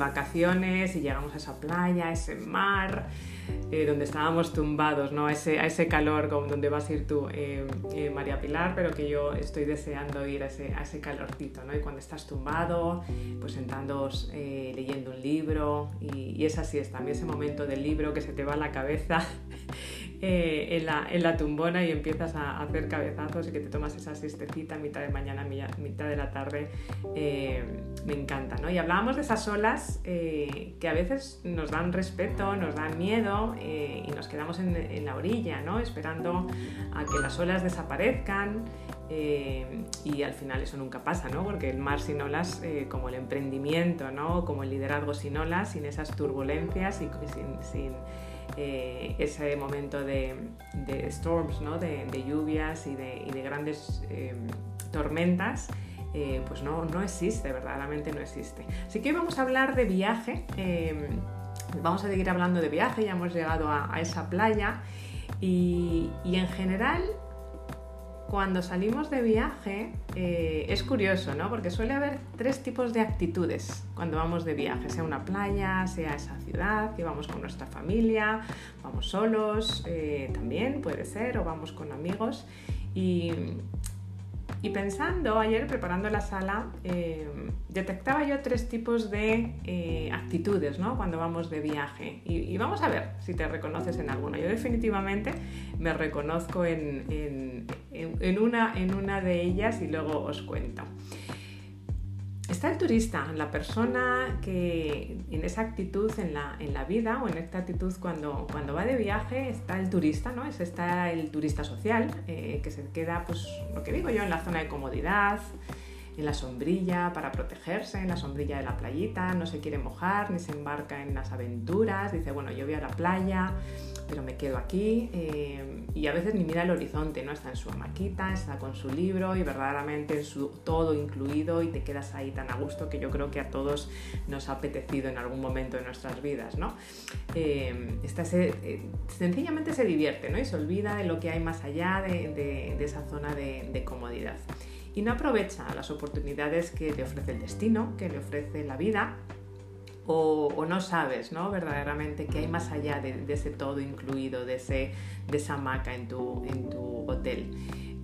vacaciones y llegamos a esa playa, a ese mar, eh, donde estábamos tumbados, ¿no? A ese, a ese calor donde vas a ir tú, eh, eh, María Pilar, pero que yo estoy deseando ir a ese, a ese calorcito, ¿no? Y cuando estás tumbado, pues sentando, leyendo un libro, y, y esa siesta, también ese momento del libro que se te va a la cabeza eh, en, la, en, la, tumbona y empiezas a hacer cabezazos y que te tomas esa siestecita mitad de mañana, mitad de la tarde, eh, me encanta. ¿no? Y hablábamos de esas olas eh, que a veces nos dan respeto, nos dan miedo y nos quedamos en, la orilla, ¿no? esperando a que las olas desaparezcan. y al final eso nunca pasa, ¿no? porque el mar sin olas, como el emprendimiento, ¿no? como el liderazgo sin olas, sin esas turbulencias y sin eh, ese momento de, storms, ¿no? de, lluvias y de, grandes eh, tormentas, eh, pues no, no existe, verdaderamente no existe. Así que hoy vamos a hablar de viaje, vamos a seguir hablando de viaje, ya hemos llegado a, esa playa y, y en general cuando salimos de viaje eh, es curioso, ¿no? Porque suele haber tres tipos de actitudes cuando vamos de viaje, sea una playa, sea esa ciudad, que vamos con nuestra familia, vamos solos, eh, también puede ser, o vamos con amigos. Y, y pensando ayer, preparando la sala, eh, detectaba yo tres tipos de eh, actitudes ¿no? cuando vamos de viaje. Y, vamos a ver si te reconoces en alguna. Yo definitivamente me reconozco en, en, una, en una de ellas y luego os cuento. Está el turista, la persona que en esa actitud en la, en la vida o en esta actitud cuando, cuando va de viaje está el turista, ¿no? Es, está el turista social eh, que se queda, pues lo que digo yo, en la zona de comodidad, en la sombrilla para protegerse, en la sombrilla de la playita, no se quiere mojar ni se embarca en las aventuras, dice, bueno, yo voy a la playa, pero me quedo aquí eh, y a veces ni mira el horizonte, ¿no? Está en su hamaquita, está con su libro y verdaderamente en su todo incluido y te quedas ahí tan a gusto que yo creo que a todos nos ha apetecido en algún momento de nuestras vidas, ¿no? Eh, eh, sencillamente se divierte, ¿no? Y se olvida de lo que hay más allá de, esa zona de comodidad y no aprovecha las oportunidades que le ofrece el destino, que le ofrece la vida o, no sabes ¿no? verdaderamente qué hay más allá de, ese todo incluido, de, ese, de esa hamaca en tu, en tu hotel.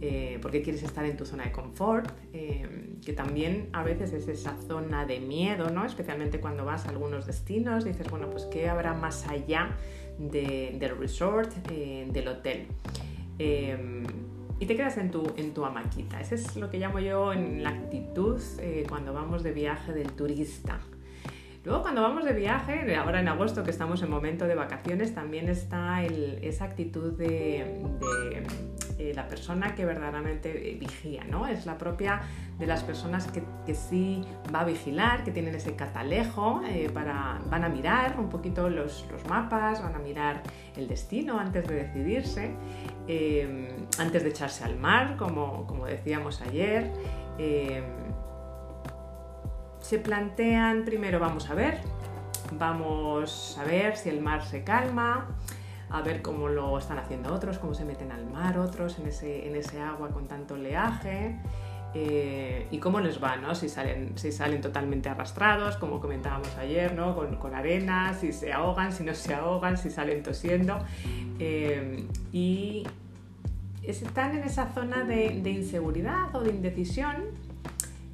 Eh, porque quieres estar en tu zona de confort, eh, que también a veces es esa zona de miedo, ¿no? especialmente cuando vas a algunos destinos, dices, bueno, pues ¿qué habrá más allá del resort, eh, del hotel? y te quedas en tu, en tu hamaquita. Ese es lo que llamo yo en la actitud cuando vamos de viaje del turista. Luego cuando vamos de viaje, ahora en agosto que estamos en momento de vacaciones, también está esa actitud de, eh, la persona que verdaderamente eh, vigía, ¿no? Es la propia de las personas que, sí va a vigilar, que tienen ese catalejo, eh, para, van a mirar un poquito los, mapas, van a mirar el destino antes de decidirse, antes de echarse al mar, como, como decíamos ayer se plantean, primero vamos a ver, vamos a ver si el mar se calma, a ver cómo lo están haciendo otros, cómo se meten al mar otros en ese, en ese agua con tanto oleaje. Eh, y cómo les va, ¿no? Si salen, si salen totalmente arrastrados, como comentábamos ayer, ¿no? Con, con arena, si se ahogan, si no se ahogan, si salen tosiendo. Eh, y están en esa zona de, de inseguridad o de indecisión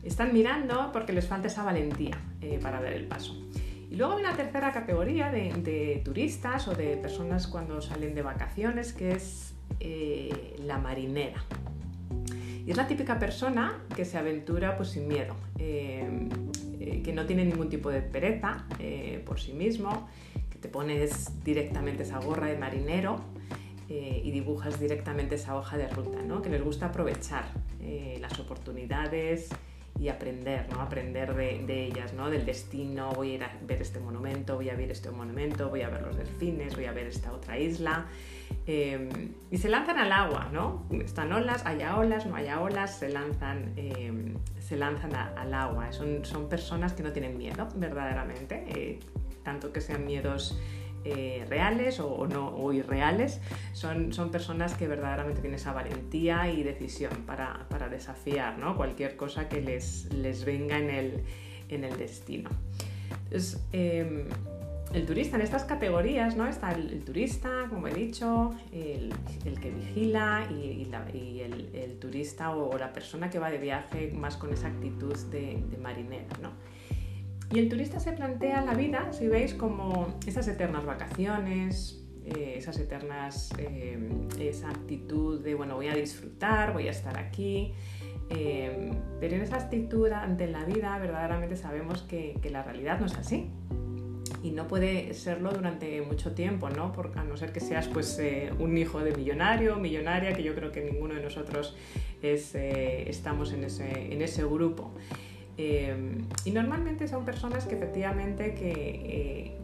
están mirando porque les falta esa valentía eh, para dar el paso. Y luego hay una tercera categoría de, turistas o de personas cuando salen de vacaciones, que es eh, la marinera. Y es la típica persona que se aventura pues, sin miedo, eh, que no tiene ningún tipo de pereza por sí mismo, que te pones directamente esa gorra de marinero y dibujas directamente esa hoja de ruta, ¿no? que les gusta aprovechar las oportunidades, y aprender, ¿no? Aprender de, ellas, ¿no? Del destino, voy a ir a ver este monumento, voy a ver este monumento, voy a ver los delfines, voy a ver esta otra isla. Em, y se lanzan al agua, ¿no? Están olas, haya olas, no haya olas, se lanzan, em, se lanzan al agua. Son, son personas que no tienen miedo, verdaderamente, eh, tanto que sean miedos eh, reales o, no, o irreales, son, son, personas que verdaderamente tienen esa valentía y decisión para, desafiar cualquier cosa que les, les venga en el, en el destino. Entonces, em, el turista en estas categorías, ¿no? Está el, turista, como he dicho, el, que vigila y, el, turista o, la persona que va de viaje más con esa actitud de, marinera, ¿no? Y el turista se plantea la vida, si veis, como esas eternas vacaciones, eh, esas eternas, eh, esa actitud de, bueno, voy a disfrutar, voy a estar aquí. Eh, pero en esa actitud ante la vida verdaderamente sabemos que, la realidad no es así y no puede serlo durante mucho tiempo, ¿no? Porque a no ser que seas pues eh, un hijo de millonario, millonaria, que yo creo que ninguno de nosotros es, estamos en ese, en ese grupo. Eh, y normalmente son personas que efectivamente que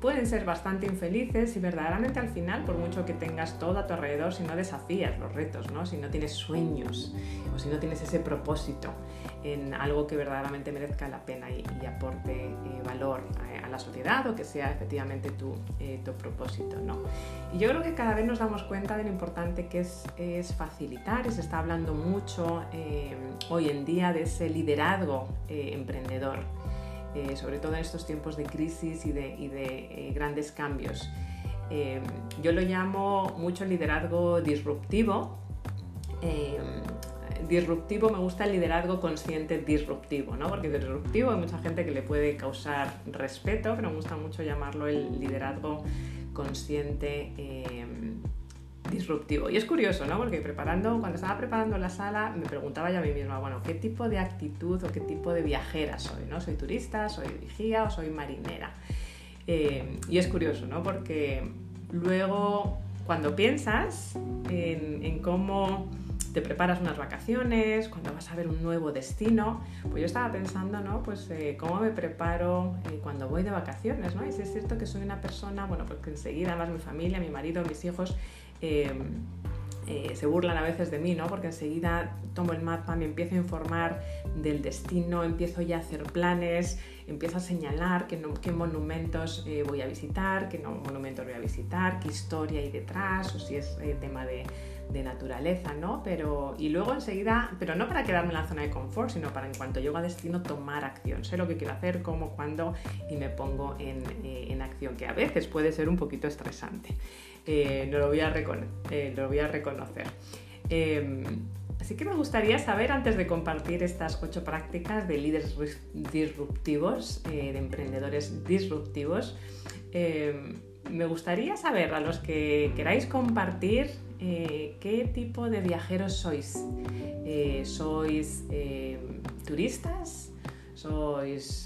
pueden ser bastante infelices y verdaderamente al final, por mucho que tengas todo a tu alrededor, si no desafías los retos, ¿no? si no tienes sueños o si no tienes ese propósito en algo que verdaderamente merezca la pena y, aporte eh, valor a, la sociedad o que sea efectivamente tu, eh, tu propósito. ¿no? Y yo creo que cada vez nos damos cuenta de lo importante que es, es facilitar y se está hablando mucho eh, hoy en día de ese liderazgo emprendedor. Eh, sobre todo en estos tiempos de crisis y de, eh, grandes cambios. Eh, yo lo llamo mucho liderazgo disruptivo. disruptivo me gusta el liderazgo consciente disruptivo, ¿no? porque disruptivo hay mucha gente que le puede causar respeto, pero me gusta mucho llamarlo el liderazgo consciente disruptivo. Y es curioso, ¿no? Porque preparando, cuando estaba preparando la sala, me preguntaba yo a mí misma, bueno, ¿qué tipo de actitud o qué tipo de viajera soy? ¿no? ¿Soy turista, soy vigía o soy marinera? Eh, y es curioso, ¿no? Porque luego, cuando piensas en, cómo te preparas unas vacaciones, cuando vas a ver un nuevo destino, pues yo estaba pensando, ¿no? Pues eh, cómo me preparo eh, cuando voy de vacaciones, ¿no? Y si es cierto que soy una persona, bueno, pues que enseguida, además mi familia, mi marido, mis hijos, Em, eh, se burlan a veces de mí, ¿no? Porque enseguida tomo el mapa, me empiezo a informar del destino, empiezo ya a hacer planes, empiezo a señalar qué, monumentos eh, voy a visitar, qué monumentos voy a visitar, qué historia hay detrás, o si es eh, tema de, de, naturaleza, ¿no? Pero, y luego enseguida, pero no para quedarme en la zona de confort, sino para en cuanto llego a destino tomar acción. Sé lo que quiero hacer, cómo, cuándo y me pongo en, en acción, que a veces puede ser un poquito estresante. Eh, no lo voy a, eh, lo voy a reconocer. Em, así que me gustaría saber, antes de compartir estas ocho prácticas de líderes disruptivos, eh, de emprendedores disruptivos, em, me gustaría saber a los que queráis compartir qué tipo de viajeros sois. ¿Sois em, turistas? ¿Sois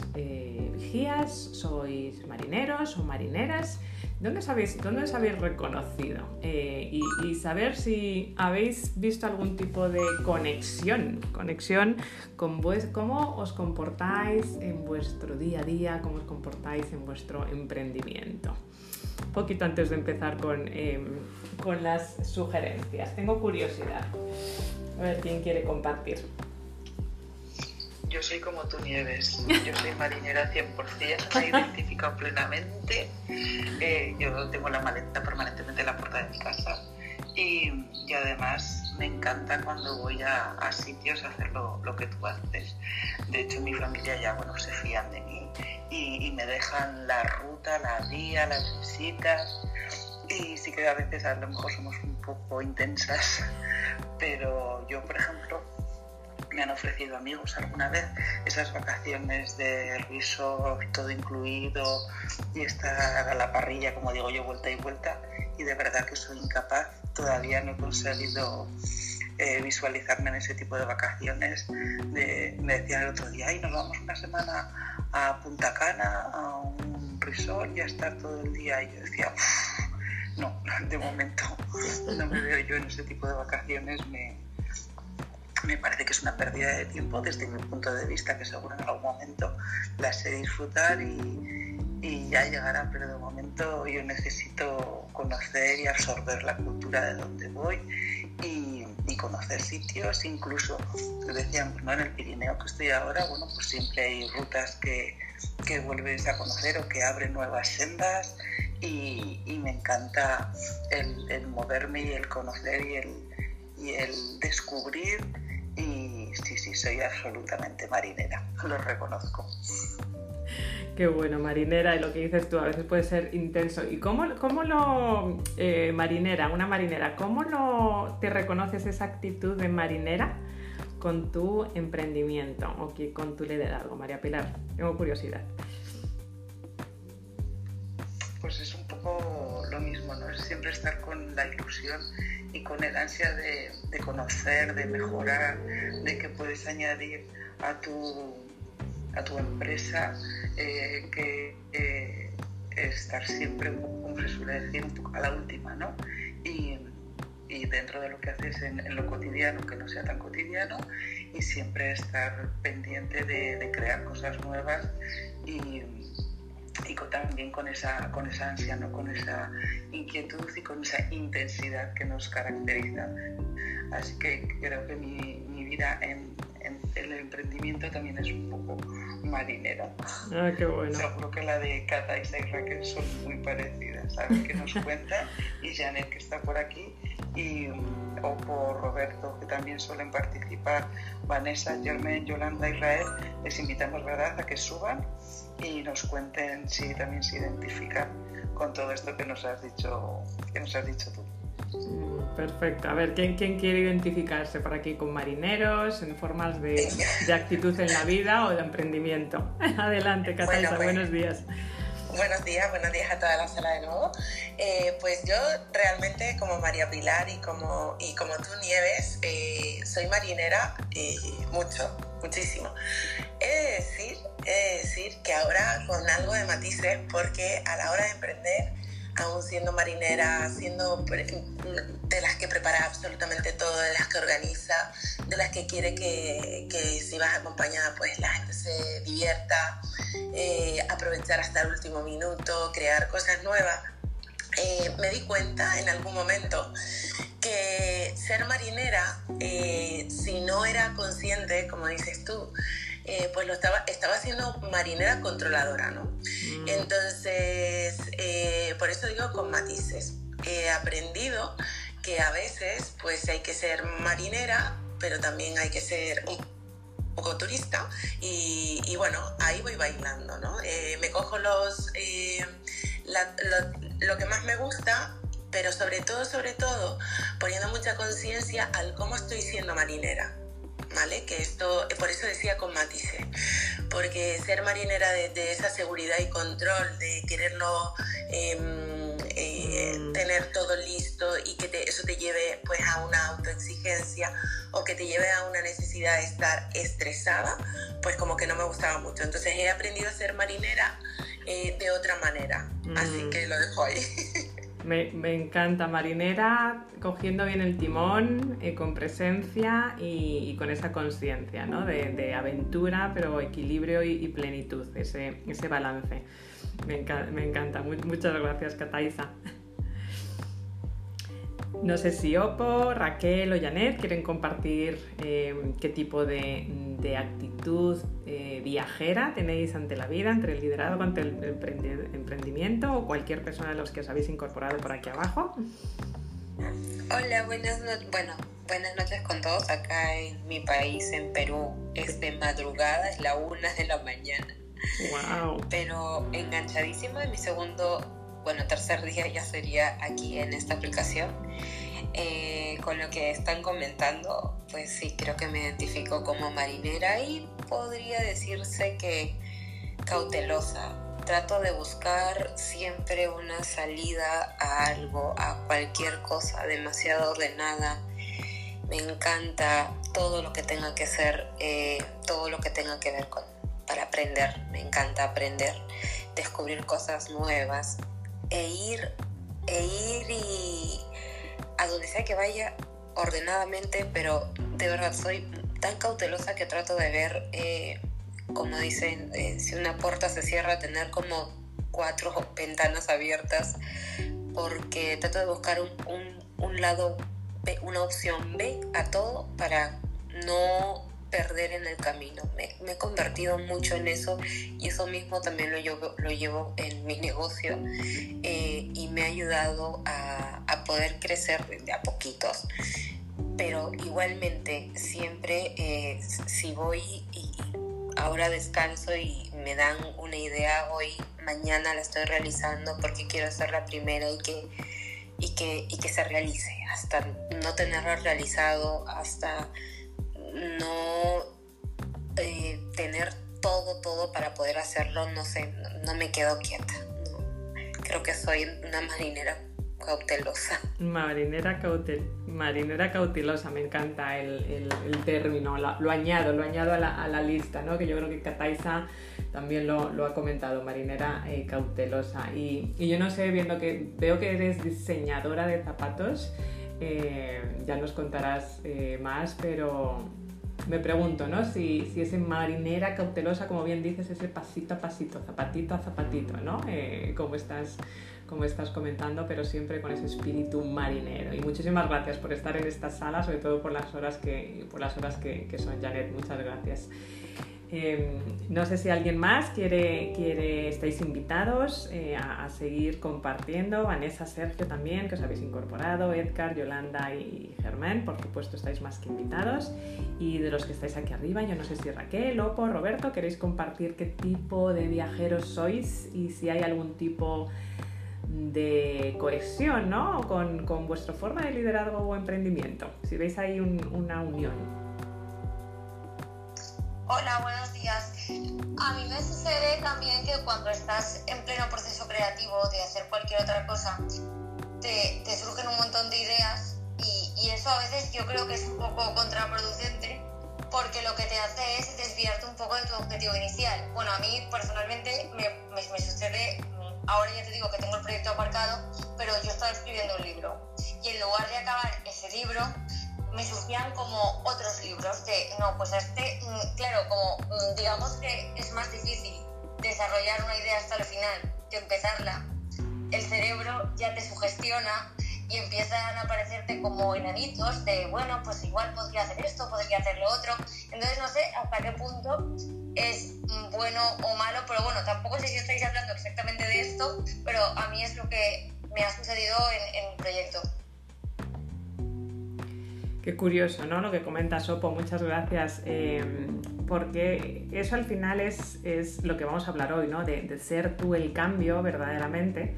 vigías? ¿Sois marineros o marineras? ¿Dónde dónde os habéis reconocido? Eh, y, saber si habéis visto algún tipo de conexión, conexión con cómo os comportáis en vuestro día a día, cómo os comportáis en vuestro emprendimiento. Poquito antes de empezar con, em, con las sugerencias. Tengo curiosidad. A ver quién quiere compartir yo soy como tú nieves, yo soy marinera 100%, me identificado plenamente, eh, yo tengo la maleta permanentemente en la puerta de mi casa y, además me encanta cuando voy a, sitios a hacer lo, que tú haces. De hecho mi familia ya bueno, se fían de mí y, me dejan la ruta, la vía, las visitas y sí que a veces a lo mejor somos un poco intensas, pero yo por ejemplo me han ofrecido amigos alguna vez esas vacaciones de resort, todo incluido y estar a la parrilla, como digo yo, vuelta y vuelta. Y de verdad que soy incapaz, todavía no he conseguido eh, visualizarme en ese tipo de vacaciones. me decían el otro día, ay, nos vamos una semana a Punta Cana, a un resort y a estar todo el día. Y yo decía, no, de momento no me veo yo en ese tipo de vacaciones. Me, me parece que es una pérdida de tiempo desde mi punto de vista, que seguro en algún momento la sé disfrutar y, ya llegará, pero de momento yo necesito conocer y absorber la cultura de donde voy y, conocer sitios, incluso, decíamos, ¿no? en el Pirineo que estoy ahora, bueno, pues siempre hay rutas que, que vuelves a conocer o que abren nuevas sendas y, me encanta el, el, moverme y el conocer y el, y el descubrir y sí, sí, soy absolutamente marinera, lo reconozco. Qué bueno, marinera, y lo que dices tú, a veces puede ser intenso. ¿Y cómo, cómo lo, eh, marinera, una marinera, cómo lo, te reconoces esa actitud de marinera con tu emprendimiento o con tu liderazgo, María Pilar? Tengo curiosidad. Pues es un poco lo mismo, ¿no? Es siempre estar con la ilusión y con el ansia de conocer, de mejorar, de que puedes añadir a tu, a tu empresa eh, que eh, estar siempre, como se suele decir, a la última, ¿no? Y, dentro de lo que haces en, lo cotidiano, que no sea tan cotidiano, y siempre estar pendiente de, crear cosas nuevas y, y también con esa, con esa ansia, ¿no? con esa inquietud y con esa intensidad que nos caracteriza. Así que creo que mi, mi vida en, el emprendimiento también es un poco marinera. Ah, qué bueno. Seguro que la de Cata y Raquel son muy parecidas. ¿Sabes qué nos cuenta? y Janet, que está por aquí, y, o por Roberto, que también suelen participar, Vanessa, Germain, Yolanda, Israel. Les invitamos, ¿verdad?, a que suban y nos cuenten si también se identifican con todo esto que nos has dicho, que nos has dicho tú. Mm, perfecto. A ver, ¿quién, ¿quién, quiere identificarse por aquí con marineros, en formas de, de actitud en la vida o de emprendimiento? Adelante, Catalina, pues, buenos días. Buenos días, buenos días a toda la sala de nuevo. Eh, pues yo realmente como María Pilar y como, y como tú Nieves, eh, soy marinera eh, mucho, muchísimo. He de, decir, he de decir que ahora con algo de matices porque a la hora de emprender aún siendo marinera, siendo de las que prepara absolutamente todo, de las que organiza, de las que quiere que, que si vas acompañada, pues la gente se divierta, eh, aprovechar hasta el último minuto, crear cosas nuevas. Eh, me di cuenta en algún momento que ser marinera, eh, si no era consciente, como dices tú, eh, pues lo estaba, estaba haciendo marinera controladora, ¿no? Mm. Entonces, eh, por eso digo con matices. He aprendido que a veces pues hay que ser marinera, pero también hay que ser un poco turista y, bueno, ahí voy bailando, ¿no? Eh, me cojo los, lo, lo que más me gusta pero sobre todo, sobre todo, poniendo mucha conciencia al cómo estoy siendo marinera. ¿Vale? Que esto, por eso decía con matices, porque ser marinera de, esa seguridad y control, de quererlo em, eh, mm. tener todo listo y que eso te lleve pues a una autoexigencia o que te lleve a una necesidad de estar estresada, pues como que no me gustaba mucho. Entonces he aprendido a ser marinera eh, de otra manera, así mm. que lo dejo ahí. Me, encanta marinera, cogiendo bien el timón, eh, con presencia y, con esa conciencia ¿no? de, aventura, pero equilibrio y, plenitud, ese, ese balance. Me, me encanta. muchas gracias, Cataiza. No sé si Opo, Raquel o Janet quieren compartir eh, qué tipo de, actitud eh, viajera tenéis ante la vida, entre el liderazgo, ante el emprendimiento o cualquier persona de los que os habéis incorporado por aquí abajo. Hola, buenas noches. Bueno, buenas noches con todos. Acá en mi país, en Perú, es de madrugada, es la una de la mañana. Wow. Pero enganchadísimo en mi segundo bueno, tercer día ya sería aquí en esta aplicación. Eh, con lo que están comentando, pues sí, creo que me identifico como marinera y podría decirse que cautelosa. Trato de buscar siempre una salida a algo, a cualquier cosa demasiado ordenada. Me encanta todo lo que tenga que ser, eh, todo lo que tenga que ver con para aprender. Me encanta aprender, descubrir cosas nuevas, e ir, e ir y a donde sea que vaya ordenadamente, pero de verdad soy tan cautelosa que trato de ver, eh, como dicen, eh, si una puerta se cierra, tener como cuatro ventanas abiertas, porque trato de buscar un, un, lado una opción B a todo para no perder en el camino. Me, he convertido mucho en eso y eso mismo también lo llevo, lo llevo en mi negocio eh, y me ha ayudado a, poder crecer de a poquitos. Pero igualmente, siempre eh, si voy ahora descanso y me dan una idea hoy, mañana la estoy realizando porque quiero ser la primera y que, y que, y que se realice, hasta no tenerlo realizado, hasta no eh, tener todo, todo para poder hacerlo, no sé, no, me quedo quieta. Creo que soy una marinera cautelosa. Marinera, cautel, marinera cautelosa, me encanta el, término, lo, añado, lo añado a la, lista, ¿no? que yo creo que Cataiza también lo, ha comentado, marinera eh, cautelosa. Y, yo no sé, viendo que veo que eres diseñadora de zapatos, eh, ya nos contarás más, pero me pregunto, ¿no? Si, si ese marinera cautelosa, como bien dices, ese pasito a pasito, zapatito a zapatito, ¿no? como estás como estás comentando, pero siempre con ese espíritu marinero. Y muchísimas gracias por estar en esta sala, sobre todo por las horas que, por las horas que, son, Janet. Muchas gracias. Em, no sé si alguien más quiere, quiere estáis invitados eh, a, seguir compartiendo. Vanessa, Sergio también, que os habéis incorporado, Edgar, Yolanda y Germán, por supuesto estáis más que invitados. Y de los que estáis aquí arriba, yo no sé si Raquel, Lopo, Roberto, queréis compartir qué tipo de viajeros sois y si hay algún tipo de cohesión ¿no? con, con vuestra forma de liderazgo o emprendimiento. Si veis ahí una unión. Hola, buenos días. A mí me sucede también que cuando estás en pleno proceso creativo de hacer cualquier otra cosa, te, te surgen un montón de ideas y, y, eso a veces yo creo que es un poco contraproducente porque lo que te hace es desviarte un poco de tu objetivo inicial. Bueno, a mí personalmente me, me, me sucede ahora ya te digo que tengo el proyecto aparcado, pero yo estaba escribiendo un libro y en lugar de acabar ese libro, me surgían como otros libros de, no, pues este, mm, claro, como mm, digamos que es más difícil desarrollar una idea hasta el final que empezarla. El cerebro ya te sugestiona y empiezan a aparecerte como enanitos de, bueno, pues igual podría hacer esto, podría hacer lo otro. Entonces no sé hasta qué punto es bueno o malo, pero bueno, tampoco sé si estáis hablando exactamente de esto, pero a mí es lo que me ha sucedido en, el proyecto. Qué curioso, ¿no? Lo que comenta Sopo, muchas gracias. Eh, porque eso al final es, es, lo que vamos a hablar hoy, ¿no? De, ser tú el cambio verdaderamente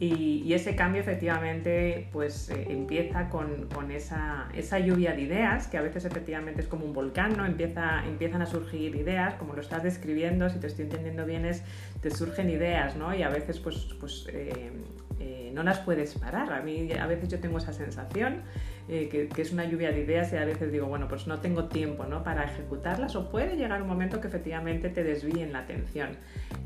y, ese cambio efectivamente pues eh, empieza con, con esa, esa, lluvia de ideas, que a veces efectivamente es como un volcán, ¿no? Empieza, empiezan a surgir ideas, como lo estás describiendo, si te estoy entendiendo bien, es, te surgen ideas, ¿no? Y a veces pues, pues eh, eh, no las puedes parar. A mí a veces yo tengo esa sensación eh, que, es una lluvia de ideas y a veces digo, bueno, pues no tengo tiempo ¿no? para ejecutarlas o puede llegar un momento que efectivamente te desvíen la atención.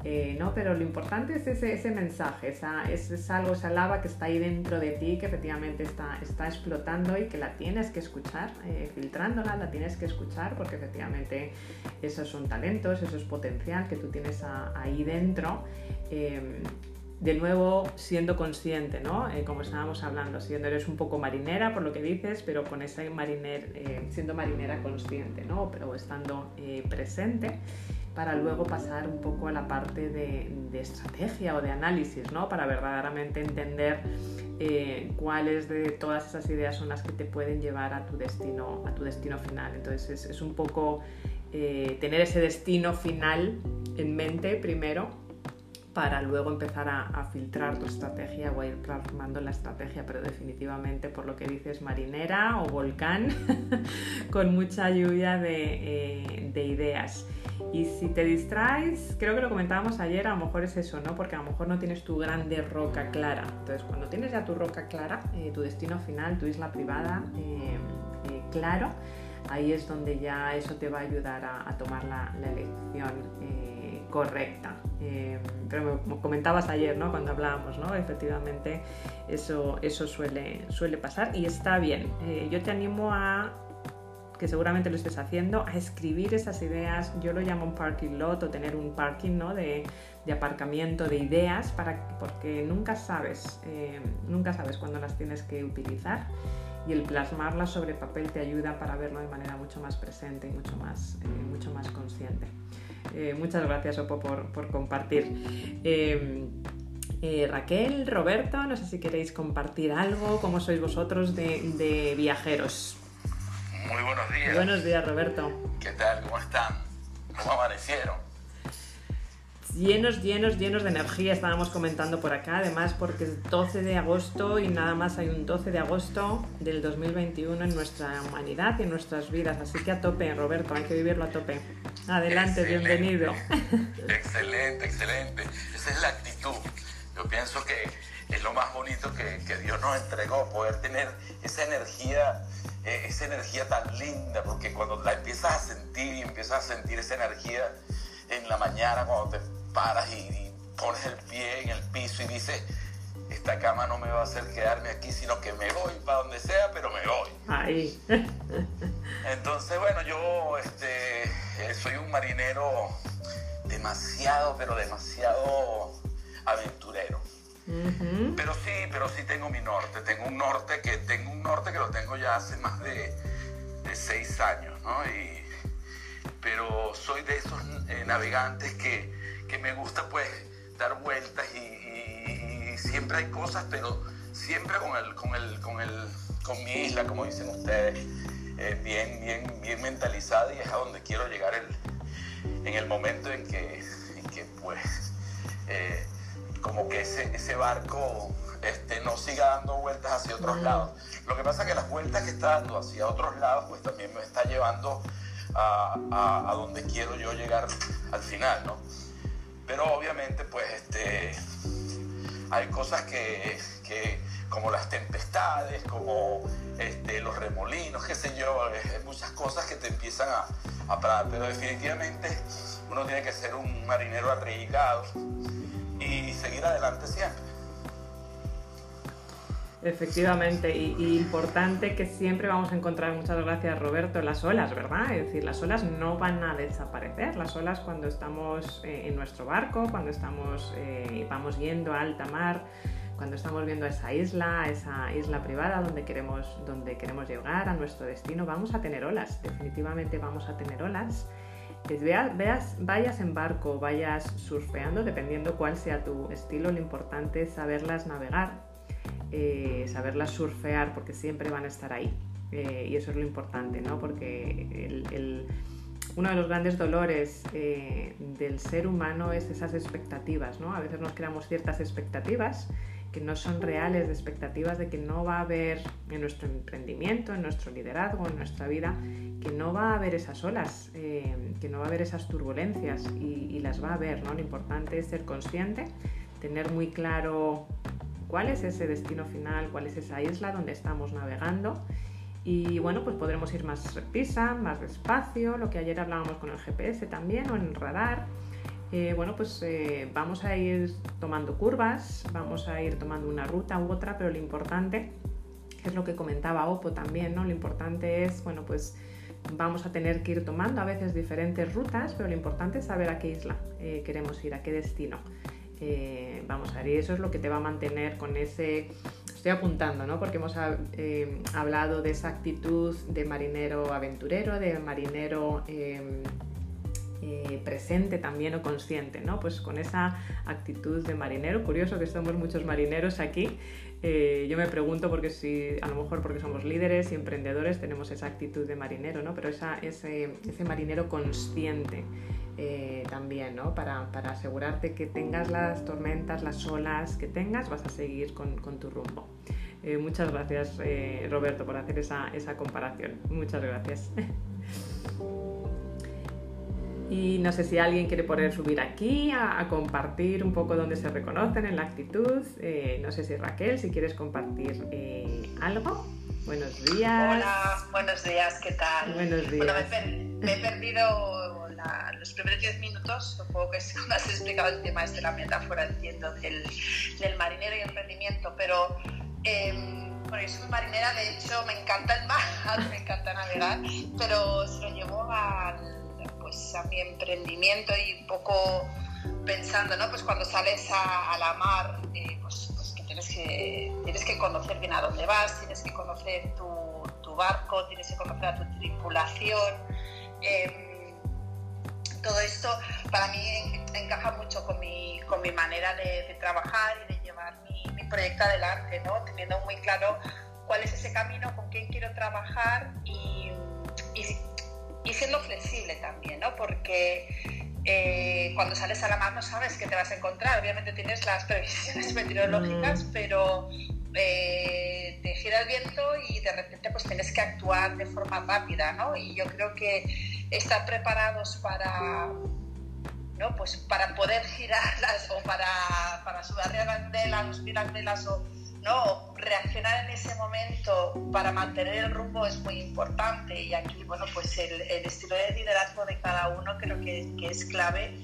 Eh, ¿no? Pero lo importante es ese, mensaje, esa, es, algo, esa lava que está ahí dentro de ti, que efectivamente está, está explotando y que la tienes que escuchar, filtrándola, la tienes que escuchar porque efectivamente esos son talentos, eso es potencial que tú tienes ahí dentro de nuevo siendo consciente, ¿no? Eh, como estábamos hablando, siendo eres un poco marinera por lo que dices, pero con esa mariner, eh, siendo marinera consciente, ¿no? Pero estando eh, presente para luego pasar un poco a la parte de, estrategia o de análisis, ¿no? Para verdaderamente entender cuáles de todas esas ideas son las que te pueden llevar a tu destino, a tu destino final. Entonces es, es un poco tener ese destino final en mente primero para luego empezar a, filtrar tu estrategia o a ir plasmando la estrategia, pero definitivamente por lo que dices marinera o volcán, con mucha lluvia de, eh, ideas. Y si te distraes, creo que lo comentábamos ayer, a lo mejor es eso, ¿no? Porque a lo mejor no tienes tu grande roca clara. Entonces, cuando tienes ya tu roca clara, eh, tu destino final, tu isla privada, eh, claro, ahí es donde ya eso te va a ayudar a, tomar la elección correcta. Eh, pero como comentabas ayer, ¿no? Cuando hablábamos, ¿no? Efectivamente, eso, eso suele, suele pasar y está bien. Eh, yo te animo a que seguramente lo estés haciendo, a escribir esas ideas. Yo lo llamo un parking lot o tener un parking ¿no? de, de aparcamiento de ideas, para, porque nunca sabes, eh, nunca sabes cuándo las tienes que utilizar y el plasmarlas sobre papel te ayuda para verlo de manera mucho más presente y mucho más, mucho más consciente. Eh, muchas gracias, Opo, por, compartir. Em, eh, Raquel, Roberto, no sé si queréis compartir algo, cómo sois vosotros de, viajeros. Muy buenos días. Buenos días, Roberto. ¿Qué tal? ¿Cómo están? ¿Cómo amanecieron? Llenos, llenos, llenos de energía, estábamos comentando por acá, además porque es 12 de agosto y nada más hay un 12 de agosto del 2021 en nuestra humanidad y en nuestras vidas, así que a tope, Roberto, hay que vivirlo a tope. Adelante, bienvenido. Excelente, excelente. Esa es la actitud. Yo pienso que es lo más bonito que, que Dios nos entregó, poder tener esa energía, eh, esa energía tan linda, porque cuando la empiezas a sentir y empiezas a sentir esa energía en la mañana, cuando te paras y, y pones el pie en el piso y dices, esta cama no me va a hacer quedarme aquí, sino que me voy para donde sea, pero me voy. Ahí. Entonces, bueno, yo este, eh, soy un marinero demasiado, pero demasiado aventurero. Ujú. Pero sí, pero sí tengo mi norte. Tengo un norte que tengo un norte que lo tengo ya hace más de, de seis años, ¿no? Y, pero soy de esos eh, navegantes que, que me gusta pues dar vueltas y, y- y siempre hay cosas, pero siempre con el, con el, con el, con mi isla, como dicen ustedes, eh, bien, bien, bien mentalizada y es a donde quiero llegar el, en el momento en que, en que pues eh, como que ese, ese barco este, no siga dando vueltas hacia otros lados. Lo que pasa es que las vueltas que está dando hacia otros lados, pues también me está llevando a, a- a donde quiero yo llegar al final, ¿no? Pero obviamente, pues, este, hay cosas que, que, como las tempestades, como este, los remolinos, qué sé yo, muchas cosas que te empiezan a, a parar. Pero definitivamente uno tiene que ser un marinero arriesgado y seguir adelante siempre. Efectivamente, y, importante que siempre vamos a encontrar, muchas gracias Roberto, las olas, ¿verdad? Es decir, las olas no van a desaparecer, las olas cuando estamos eh, en nuestro barco, cuando estamos, eh, vamos yendo a alta mar, cuando estamos viendo esa isla, esa isla privada donde queremos, donde queremos llegar, a nuestro destino, vamos a tener olas, definitivamente vamos a tener olas. Pues vea- veas, vayas en barco, vayas surfeando, dependiendo cuál sea tu estilo, lo importante es saberlas navegar, eh, saberlas surfear, porque siempre van a estar ahí. Eh, y eso es lo importante, ¿no? Porque el- uno de los grandes dolores eh, del ser humano es esas expectativas, ¿no? A veces nos creamos ciertas expectativas que no son reales, de expectativas de que no va a haber en nuestro emprendimiento, en nuestro liderazgo, en nuestra vida, que no va a haber esas olas, que no va a haber esas turbulencias y, y las va a haber, ¿no? Lo importante es ser consciente, tener muy claro cuál es ese destino final, cuál es esa isla donde estamos navegando y bueno, pues podremos ir más prisa, más despacio, lo que ayer hablábamos con el GPS también o en el radar. Eh, bueno, pues eh, vamos a ir tomando curvas, vamos a ir tomando una ruta u otra, pero lo importante, es lo que comentaba Opo también, ¿no? Lo importante es, bueno, pues vamos a tener que ir tomando a veces diferentes rutas, pero lo importante es saber a qué isla eh, queremos ir, a qué destino eh, vamos a ver, y eso es lo que te va a mantener con ese, estoy apuntando, ¿no? Porque hemos eh, hablado de esa actitud de marinero aventurero, de marinero eh, eh, presente también o consciente, ¿no? Pues con esa actitud de marinero, curioso que somos muchos marineros aquí, eh, yo me pregunto porque si a lo mejor porque somos líderes y emprendedores tenemos esa actitud de marinero, ¿no? Pero esa, ese, ese marinero consciente eh, también, ¿no? Para, para, asegurarte que tengas las tormentas, las olas que tengas, vas a seguir con, con tu rumbo. Eh, muchas gracias, Roberto, por hacer esa, esa comparación. Muchas gracias. Y no sé si alguien quiere poder subir aquí a, a, compartir un poco donde se reconocen en la actitud. Eh, no sé si Raquel, si quieres compartir eh, algo. Buenos días. Hola, buenos días, ¿qué tal? Buenos días. Bueno, me, per me he perdido la, los primeros 10 minutos, supongo que es cuando has explicado el tema este, la metáfora, entiendo, del, del marinero y emprendimiento, pero eh, bueno, yo soy marinera, de hecho me encanta el mar, me encanta navegar, pero se lo llevo al pues a mi emprendimiento y un poco pensando, ¿no? Pues cuando sales a, a la mar, eh, pues, pues, que, tienes que tienes que conocer bien a dónde vas, tienes que conocer tu, tu barco, tienes que conocer a tu tripulación. Eh, todo esto para mí encaja mucho con mi, con mi manera de, de trabajar y de llevar mi, mi, proyecto adelante, ¿no? Teniendo muy claro cuál es ese camino, con quién quiero trabajar y, y y siendo flexible también, ¿no? Porque eh, cuando sales a la mar no sabes qué te vas a encontrar. Obviamente tienes las previsiones meteorológicas, mm. pero eh, te gira el viento y de repente pues tienes que actuar de forma rápida, ¿no? Y yo creo que estar preparados para ¿no? Pues para poder girarlas o para, para sudar de subir andelas o ¿no? reaccionar en ese momento para mantener el rumbo es muy importante y aquí, bueno, pues el, estilo de liderazgo de cada uno creo que, es clave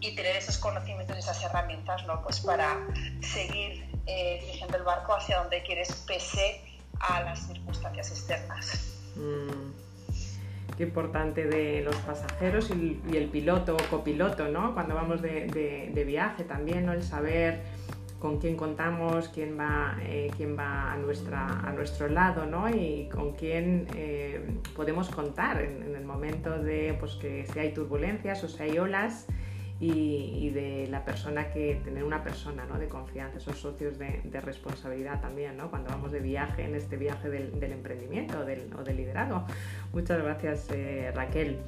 y tener esos conocimientos, esas herramientas, ¿no? Pues para seguir eh, dirigiendo el barco hacia donde quieres pese a las circunstancias externas. Mm, qué importante de los pasajeros y, el piloto o copiloto, ¿no? Cuando vamos de, de, de viaje también, ¿no? El saber con quién contamos, quién va, eh, quién va a, nuestra, a nuestro lado ¿no? y con quién eh, podemos contar en, el momento de pues, que si hay turbulencias o si hay olas y, de la persona que, tener una persona ¿no? de confianza, esos socios de, responsabilidad también, ¿no? cuando vamos de viaje, en este viaje del, emprendimiento o del liderazgo. Muchas gracias eh, Raquel.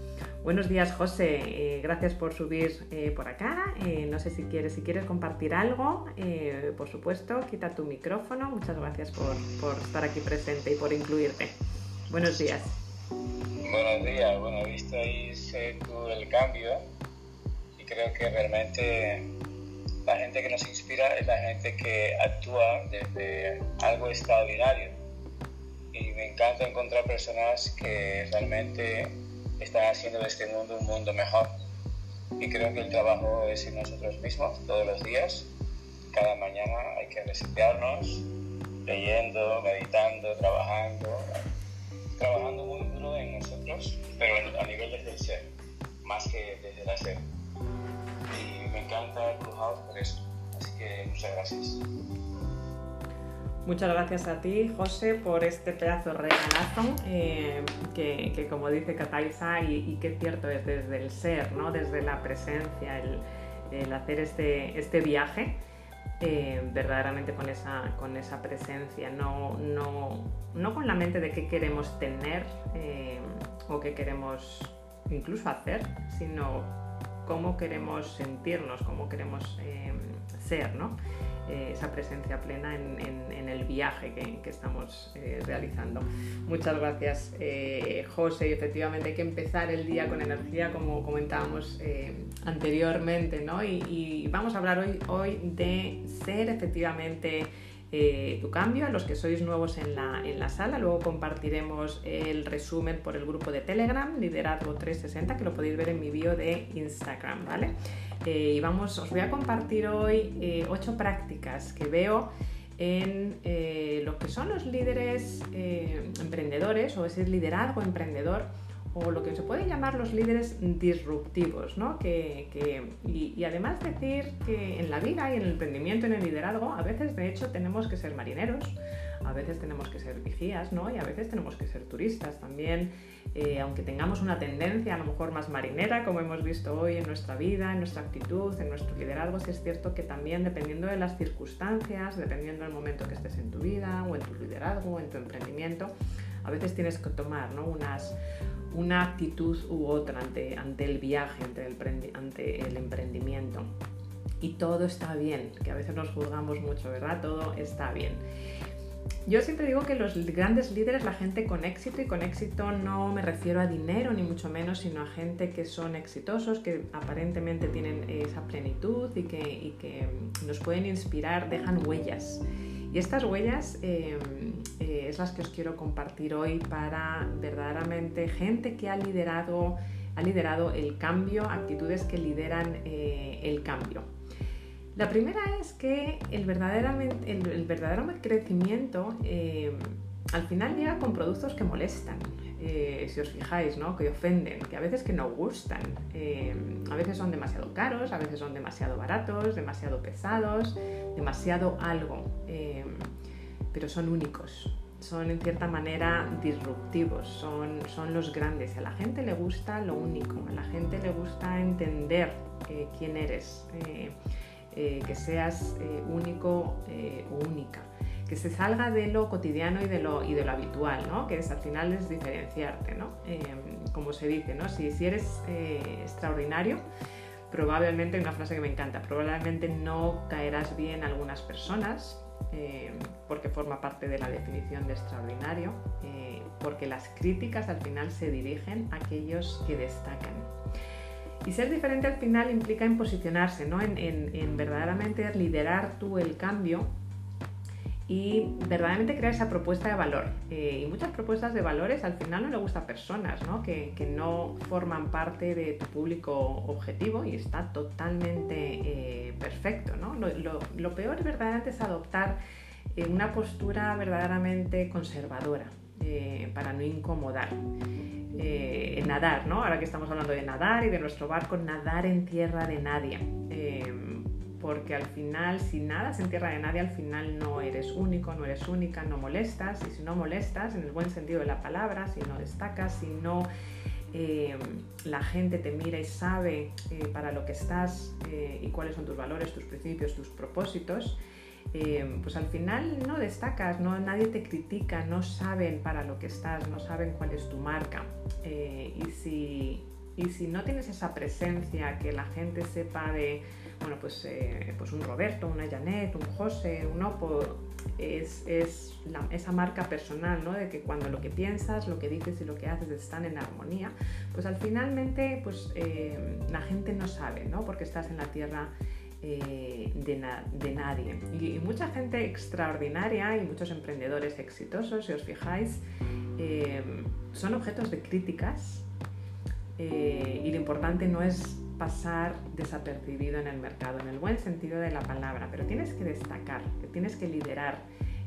Buenos días José, eh, gracias por subir eh, por acá. no sé si quieres, si quieres compartir algo, por supuesto, quita tu micrófono. Muchas gracias por, por estar aquí presente y por incluirte. Buenos días. Buenos días, bueno, visto ahí el cambio creo que realmente la gente que nos inspira es la gente que actúa desde algo extraordinario. Y me encanta encontrar personas que realmente están haciendo de este mundo un mundo mejor. Y creo que el trabajo es en nosotros mismos todos los días. Cada mañana hay que resetearnos, leyendo, meditando, trabajando, trabajando muy duro en nosotros, pero a nivel desde el ser, más que desde el hacer me encanta Clubhouse por eso. Así que muchas gracias. Muchas gracias a ti, José, por este pedazo de regalazo eh, que, como dice Catalisa, y, que cierto es desde el ser, ¿no? desde la presencia, el, hacer este, este viaje, eh, verdaderamente con esa, presencia, no, con la mente de qué queremos tener eh, o qué queremos incluso hacer, sino cómo queremos sentirnos, cómo queremos em, ser, ¿no? Eh, esa presencia plena en, el viaje que, estamos eh, realizando. Muchas gracias, eh, José. Y efectivamente hay que empezar el día con energía, como comentábamos anteriormente, ¿no? Y, y, vamos a hablar hoy, hoy de ser efectivamente eh, tu cambio, a los que sois nuevos en la, en la, sala. Luego compartiremos el resumen por el grupo de Telegram, Liderazgo 360, que lo podéis ver en mi bio de Instagram, ¿vale? Eh, y vamos, os voy a compartir hoy eh, ocho prácticas que veo en lo que son los líderes emprendedores o ese liderazgo emprendedor o lo que se puede llamar los líderes disruptivos, ¿no? Que, y, además decir que en la vida y en el emprendimiento, en el liderazgo, a veces de hecho tenemos que ser marineros, a veces tenemos que ser vigías, ¿no? Y a veces tenemos que ser turistas también, eh, aunque tengamos una tendencia a lo mejor más marinera, como hemos visto hoy en nuestra vida, en nuestra actitud, en nuestro liderazgo, sí es cierto que también dependiendo de las circunstancias, dependiendo del momento que estés en tu vida o en tu liderazgo o en tu emprendimiento, a veces tienes que tomar ¿no? unas una actitud u otra ante, ante el viaje, ante el, emprendimiento. Y todo está bien, que a veces nos juzgamos mucho, ¿verdad? Todo está bien. Yo siempre digo que los grandes líderes, la gente con éxito, y con éxito no me refiero a dinero ni mucho menos, sino a gente que son exitosos, que aparentemente tienen esa plenitud y que nos pueden inspirar, dejan huellas. Y estas huellas eh, eh, es las que os quiero compartir hoy para verdaderamente gente que ha liderado, ha liderado el cambio, actitudes que lideran eh, el cambio. La primera es que el, el verdadero crecimiento al final llega con productos que molestan. Eh, si os fijáis, ¿no? que ofenden, que a veces que no gustan, eh, a veces son demasiado caros, a veces son demasiado baratos, demasiado pesados, demasiado algo, eh, pero son únicos, son en cierta manera disruptivos, son, son los grandes. A la gente le gusta lo único, a la gente le gusta entender quién eres, que seas único o única que se salga de lo cotidiano y de lo, y de lo habitual, ¿no? que al final es diferenciarte. ¿no? Em, como se dice, ¿no? Si, eres extraordinario, probablemente, una frase que me encanta, probablemente no caerás bien algunas personas, porque forma parte de la definición de extraordinario, porque las críticas al final se dirigen a aquellos que destacan. Y ser diferente al final implica en posicionarse, ¿no? en, verdaderamente liderar tú el cambio y verdaderamente crear esa propuesta de valor. Eh, y muchas propuestas de valores al final no le gustan a personas ¿no? Que, no forman parte de tu público objetivo y está totalmente eh, perfecto. ¿no? Lo, peor verdaderamente es adoptar eh, una postura verdaderamente conservadora para no incomodar. Nadar, ¿no? Ahora que estamos hablando de nadar y de nuestro barco, nadar en tierra de nadie. Eh, porque al final, si nadas en tierra de nadie, al final no eres único, no eres única, no molestas. Y si no molestas, en el buen sentido de la palabra, si no destacas, si no eh, la gente te mira y sabe para lo que estás y cuáles son tus valores, tus principios, tus propósitos, eh, pues al final no destacas, no, nadie te critica, no saben para lo que estás, no saben cuál es tu marca. Eh, y, si, y si no tienes esa presencia, que la gente sepa de, bueno, pues, eh, pues un Roberto, una Janet, un José, un Opo, es, es esa marca personal, ¿no? De que cuando lo que piensas, lo que dices y lo que haces están en armonía, pues al finalmente pues, la gente no sabe, ¿no? Porque estás en la tierra eh, de, nadie. Y, mucha gente extraordinaria y muchos emprendedores exitosos, si os fijáis, eh, son objetos de críticas eh, y lo importante no es pasar desapercibido en el mercado, en el buen sentido de la palabra, pero tienes que destacar, tienes que liderar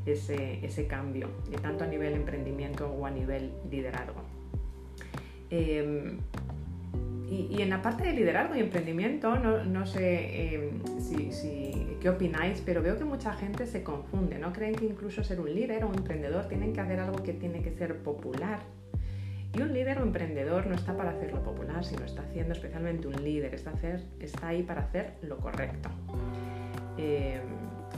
ese, cambio, tanto a nivel emprendimiento o a nivel liderazgo. Y, en la parte de liderazgo y emprendimiento, no, sé em, si, qué opináis, pero veo que mucha gente se confunde, ¿no? Creen que incluso ser un líder o un emprendedor tienen que hacer algo que tiene que ser popular. Y un líder o emprendedor no está para hacerlo popular, sino está haciendo especialmente un líder, está, hacer, está ahí para hacer lo correcto. Em,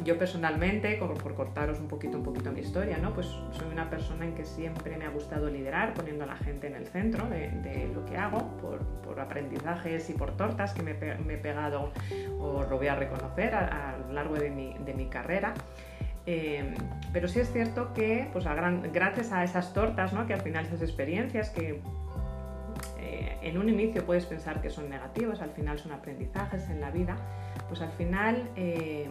yo personalmente, como por cortaros un poquito, un poquito mi historia, ¿no? pues soy una persona en que siempre me ha gustado liderar, poniendo a la gente en el centro de, lo que hago, por, por, aprendizajes y por tortas que me, me, he pegado, o lo voy a reconocer a, lo largo de mi, de mi carrera. Eh, pero sí es cierto que, pues a gran, gracias a esas tortas, ¿no? que al final esas experiencias que eh, en un inicio puedes pensar que son negativas, al final son aprendizajes en la vida, pues al final eh,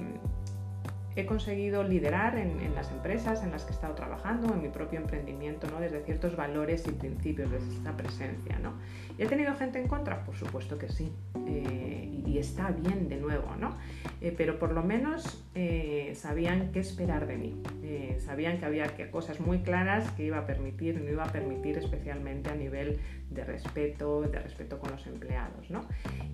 he conseguido liderar en, las empresas en las que he estado trabajando, en mi propio emprendimiento, ¿no? desde ciertos valores y principios, desde esta presencia. ¿no? ¿Y he tenido gente en contra? Por supuesto que sí. Eh, y, está bien de nuevo, ¿no? Eh, pero por lo menos eh, sabían qué esperar de mí. sabían que había cosas muy claras que iba a permitir, no iba a permitir especialmente a nivel de respeto, de respeto con los empleados, ¿no?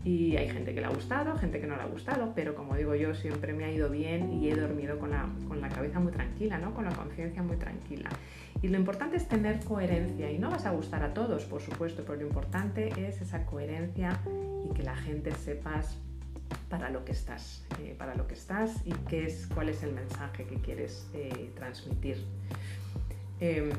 Y hay gente que le ha gustado, gente que no le ha gustado, pero como digo yo, siempre me ha ido bien y he dormido con la, con la cabeza muy tranquila, ¿no? Con la conciencia muy tranquila. Y lo importante es tener coherencia y no vas a gustar a todos, por supuesto, pero lo importante es esa coherencia y que la gente sepas para lo que estás, eh, para lo que estás y qué es, cuál es el mensaje que quieres eh, transmitir. Em,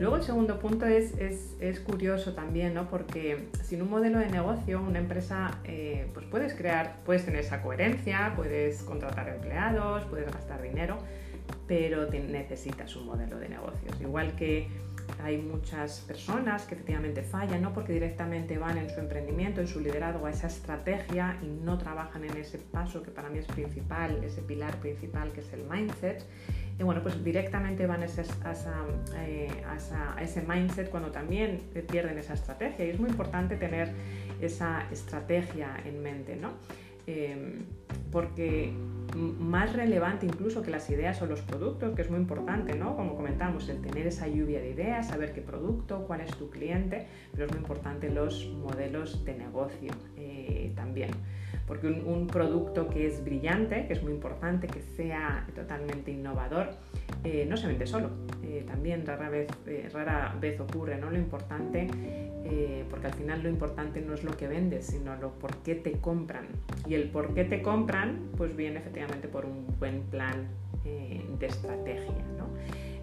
luego el segundo punto es, es, curioso también, ¿no? porque sin un modelo de negocio, una empresa, eh, pues puedes crear, puedes tener esa coherencia, puedes contratar empleados, puedes gastar dinero, pero necesitas un modelo de negocios. Igual que hay muchas personas que efectivamente fallan, no porque directamente van en su emprendimiento, en su liderazgo a esa estrategia y no trabajan en ese paso que para mí es principal, ese pilar principal que es el mindset. Y bueno, pues directamente van a, eh, a ese mindset cuando también pierden esa estrategia. Y es muy importante tener esa estrategia en mente, ¿no? Em, porque más relevante incluso que las ideas o los productos, que es muy importante, ¿no? Como comentamos, el tener esa lluvia de ideas, saber qué producto, cuál es tu cliente, pero es muy importante los modelos de negocio eh, también. Porque un, producto que es brillante, que es muy importante, que sea totalmente innovador, eh, no se vende solo. Eh, también rara vez, rara vez ocurre, ¿no? Lo importante eh, porque al final lo importante no es lo que vendes, sino lo por qué te compran. Y el por qué te compran, pues viene efectivamente por un buen plan eh, de estrategia.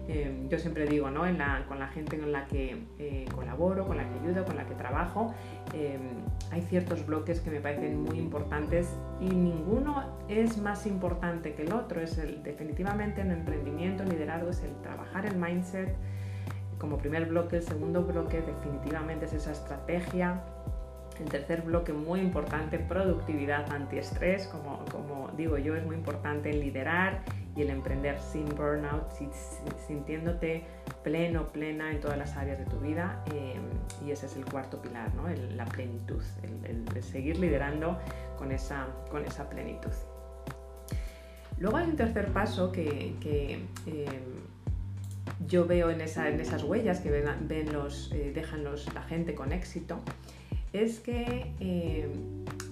Eh, yo siempre digo, ¿no? con la gente con la que eh, colaboro, con la que ayudo, con la que trabajo, eh, hay ciertos bloques que me parecen muy importantes y ninguno es más importante que el otro. Es el, definitivamente en emprendimiento, en liderazgo, es el trabajar el mindset como primer bloque. El segundo bloque definitivamente es esa estrategia el tercer bloque muy importante, productividad antiestrés, como, como digo yo, es muy importante el liderar y el emprender sin burnout, sintiéndote pleno, plena en todas las áreas de tu vida. Em, y ese es el cuarto pilar, ¿no? la plenitud, el, seguir liderando con esa, con esa plenitud. Luego hay un tercer paso que, em, yo veo en, esas huellas que ven, los, eh, dejan los, la gente con éxito es que eh,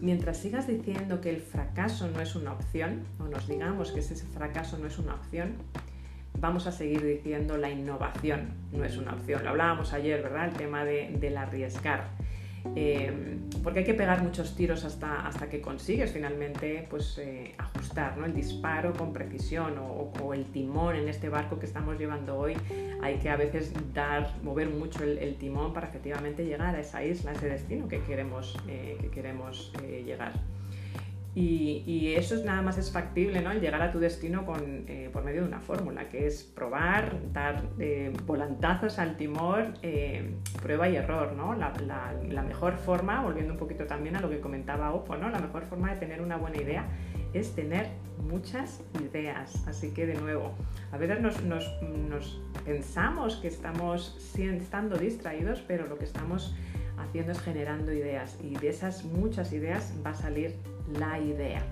mientras sigas diciendo que el fracaso no es una opción, o nos digamos que ese fracaso no es una opción, vamos a seguir diciendo la innovación no es una opción. Lo hablábamos ayer, ¿verdad? El tema de, del arriesgar. Eh, porque hay que pegar muchos tiros hasta, hasta que consigues finalmente pues, eh, ajustar ¿no? el disparo con precisión o, el timón en este barco que estamos llevando hoy. Hay que a veces dar, mover mucho el, timón para efectivamente llegar a esa isla, a ese destino que queremos, eh, que queremos llegar. Y, eso es nada más es factible, ¿no? El llegar a tu destino con, eh, por medio de una fórmula, que es probar, dar eh, volantazos al timón, eh, prueba y error, ¿no? La, mejor forma, volviendo un poquito también a lo que comentaba Opo, ¿no? La mejor forma de tener una buena idea es tener muchas ideas. Así que de nuevo, a veces nos, nos pensamos que estamos estando distraídos, pero lo que estamos haciendo es generando ideas y de esas muchas ideas va a salir la idea.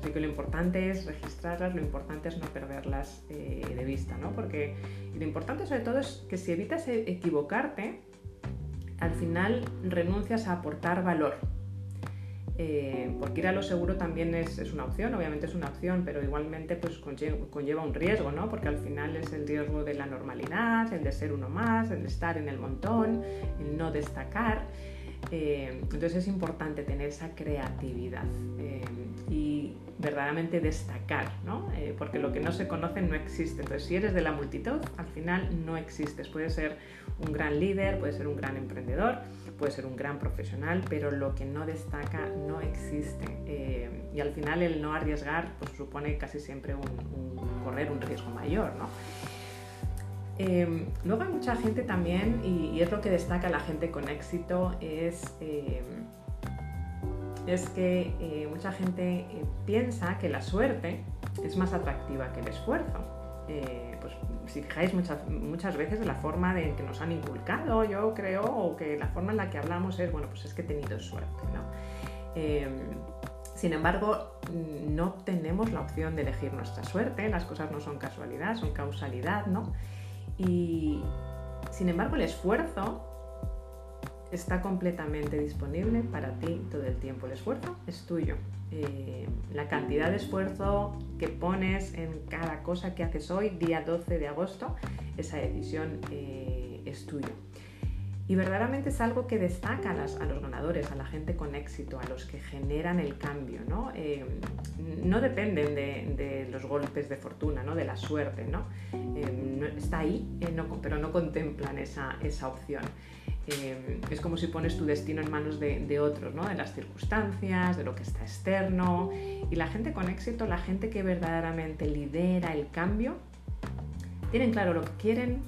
Así que lo importante es registrarlas, lo importante es no perderlas eh, de vista, ¿no? Porque lo importante sobre todo es que si evitas e-, equivocarte, al final renuncias a aportar valor. Eh, porque ir a lo seguro también es, una opción, obviamente es una opción, pero igualmente pues conlleva, un riesgo, ¿no? Porque al final es el riesgo de la normalidad, el de ser uno más, el de estar en el montón, el no destacar. Eh, entonces es importante tener esa creatividad eh, y verdaderamente destacar, ¿no? Eh, porque lo que no se conoce no existe. Entonces si eres de la multitud, al final no existes. Puedes ser un gran líder, puedes ser un gran emprendedor, puedes ser un gran profesional, pero lo que no destaca no existe. y al final el no arriesgar pues, supone casi siempre un, correr un riesgo mayor, ¿no? Em, luego hay mucha gente también, y, es lo que destaca la gente con éxito, es, em, es que eh, mucha gente eh, piensa que la suerte es más atractiva que el esfuerzo. Eh, pues si fijáis muchas, muchas veces de la forma en que nos han inculcado, yo creo, o que la forma en la que hablamos es, bueno, pues es que he tenido suerte, ¿no? Em, sin embargo, no tenemos la opción de elegir nuestra suerte, las cosas no son casualidad, son causalidad, ¿no? Y sin embargo el esfuerzo está completamente disponible para ti todo el tiempo. El esfuerzo es tuyo. Eh, la cantidad de esfuerzo que pones en cada cosa que haces hoy, día 12 de agosto, esa decisión eh, es tuya. Y verdaderamente es algo que destaca a, los ganadores, a la gente con éxito, a los que generan el cambio. No, eh, no dependen de, los golpes de fortuna, ¿no? de la suerte. ¿no? Eh, está ahí, eh, pero no contemplan esa, esa opción. es como si pones tu destino en manos de, de, otros, ¿no? de las circunstancias, de lo que está externo. Y la gente con éxito, la gente que verdaderamente lidera el cambio, tienen claro lo que quieren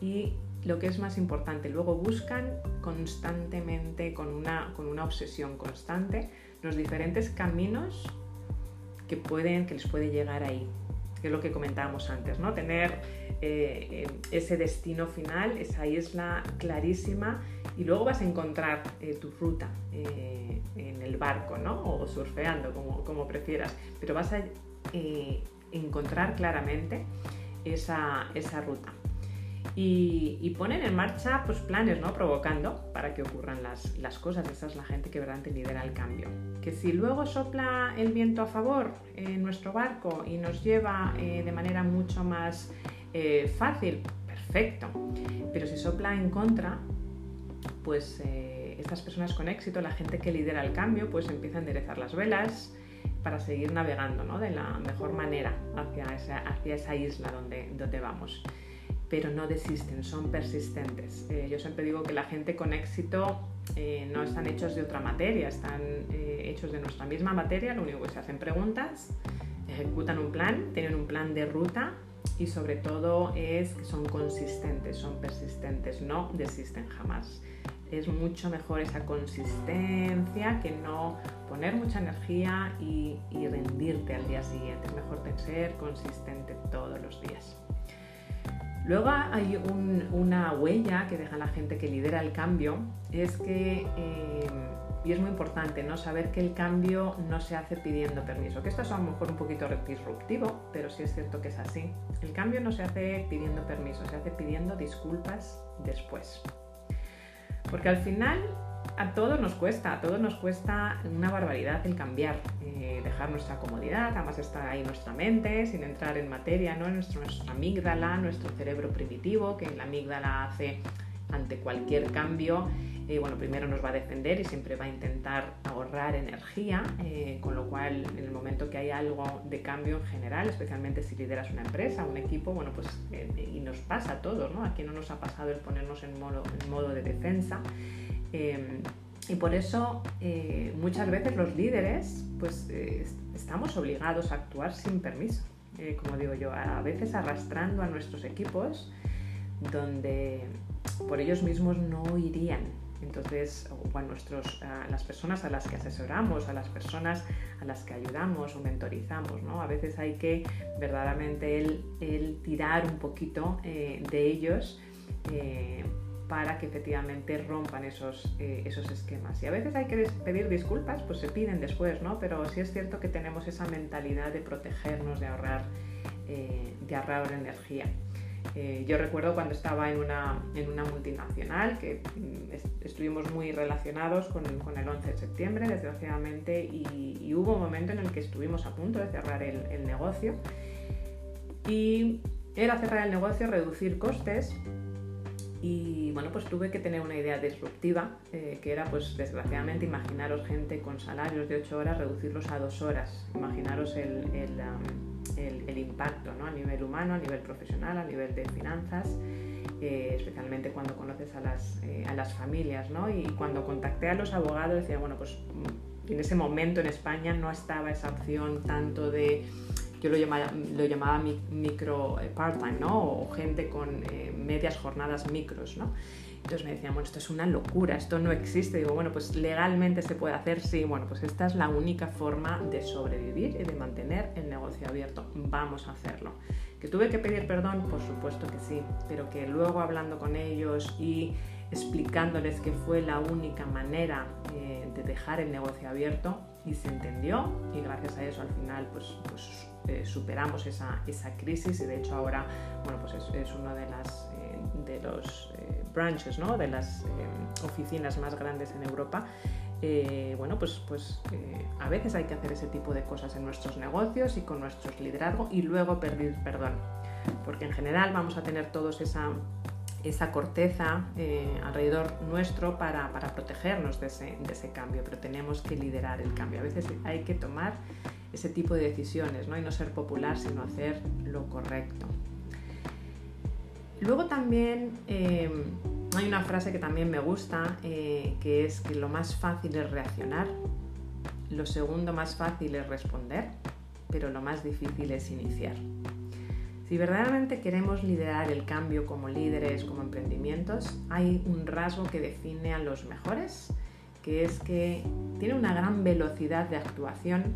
y lo que es más importante, luego buscan constantemente, con una, con una obsesión constante, los diferentes caminos que, pueden, que les puede llegar ahí, que es lo que comentábamos antes, ¿no? Tener eh, ese destino final, esa isla clarísima y luego vas a encontrar eh, tu ruta eh, en el barco, ¿no? O surfeando, como, como prefieras, pero vas a encontrar claramente esa, esa ruta y, ponen en marcha pues, planes, ¿no? Provocando para que ocurran las, las, cosas. Esa es la gente que verdaderamente lidera el cambio. Que si luego sopla el viento a favor en nuestro barco y nos lleva eh, de manera mucho más eh, fácil, perfecto. Pero si sopla en contra, pues eh, estas personas con éxito, la gente que lidera el cambio, pues empieza a enderezar las velas para seguir navegando ¿no? de la mejor manera hacia esa, hacia esa isla donde, donde vamos. Pero no desisten, son persistentes. Eh, yo siempre digo que la gente con éxito eh, no están hechos de otra materia, están eh, hechos de nuestra misma materia, lo único que se hacen preguntas, ejecutan un plan, tienen un plan de ruta y sobre todo es que son consistentes, son persistentes, no desisten jamás. Es mucho mejor esa consistencia que no poner mucha energía y, y rendirte al día siguiente. Es mejor ser consistente todos los días. Luego hay una huella que deja la gente que lidera el cambio, es que, eh, y es muy importante, ¿no? saber que el cambio no se hace pidiendo permiso, que esto es a lo mejor un poquito disruptivo, pero sí es cierto que es así. El cambio no se hace pidiendo permiso, se hace pidiendo disculpas después. Porque al final a todos nos cuesta, a todos nos cuesta una barbaridad el cambiar, eh, dejar nuestra comodidad, además está ahí nuestra mente, sin entrar en materia, ¿no? nuestra amígdala, nuestro cerebro primitivo, que la amígdala hace ante cualquier cambio, eh, bueno, primero nos va a defender y siempre va a intentar ahorrar energía, eh, con lo cual en el momento que hay algo de cambio en general, especialmente si lideras una empresa, un equipo, bueno, pues y nos pasa a todos, ¿no? Aquí no nos ha pasado el ponernos en modo, modo de defensa. Em, y por eso eh, muchas veces los líderes pues eh, estamos obligados a actuar sin permiso, eh, como digo yo, a veces arrastrando a nuestros equipos donde por ellos mismos no irían. Entonces, o a, nuestros, las personas a las que asesoramos, a las personas a las que ayudamos o mentorizamos, ¿no? A veces hay que verdaderamente el, tirar un poquito de ellos para que efectivamente rompan esos, eh, esos esquemas. Y a veces hay que pedir disculpas, pues se piden después, ¿no? Pero sí es cierto que tenemos esa mentalidad de protegernos, de ahorrar, eh, de ahorrar energía. Eh, yo recuerdo cuando estaba en una, en una multinacional que mm, estuvimos muy relacionados con, con, el 11 de septiembre, desgraciadamente, y, hubo un momento en el que estuvimos a punto de cerrar el, el negocio. Y era cerrar el negocio, reducir costes y bueno, pues tuve que tener una idea disruptiva, eh, que era pues desgraciadamente imaginaros gente con salarios de 8 horas, reducirlos a 2 horas. Imaginaros el, el, impacto ¿no? a nivel humano, a nivel profesional, a nivel de finanzas, eh, especialmente cuando conoces a las, eh, a las familias. ¿no? Y cuando contacté a los abogados decía, bueno, pues en ese momento en España no estaba esa opción tanto de yo lo llamaba, lo llamaba micro eh, part-time, ¿no? O gente con eh, medias jornadas micros, ¿no? Entonces me decían, bueno, esto es una locura, esto no existe. Digo, bueno, pues legalmente se puede hacer, sí, bueno, pues esta es la única forma de sobrevivir y de mantener el negocio abierto. Vamos a hacerlo. ¿Que tuve que pedir perdón? Por supuesto que sí, pero que luego hablando con ellos y explicándoles que fue la única manera eh, de dejar el negocio abierto y se entendió y gracias a eso al final pues, pues eh, superamos esa, crisis y de hecho ahora bueno, pues es, uno de, las, eh, de los branches, ¿no? de las oficinas más grandes en Europa. bueno, pues, pues a veces hay que hacer ese tipo de cosas en nuestros negocios y con nuestros liderazgos y luego pedir perdón, porque en general vamos a tener todos esa, esa corteza alrededor nuestro para, para protegernos de ese, de ese, cambio, pero tenemos que liderar el cambio. A veces hay que tomar ese tipo de decisiones ¿no? y no ser popular, sino hacer lo correcto. Luego también eh, hay una frase que también me gusta, eh, que es que lo más fácil es reaccionar, lo segundo más fácil es responder, pero lo más difícil es iniciar. Si verdaderamente queremos liderar el cambio como líderes, como emprendimientos, hay un rasgo que define a los mejores, que es que tiene una gran velocidad de actuación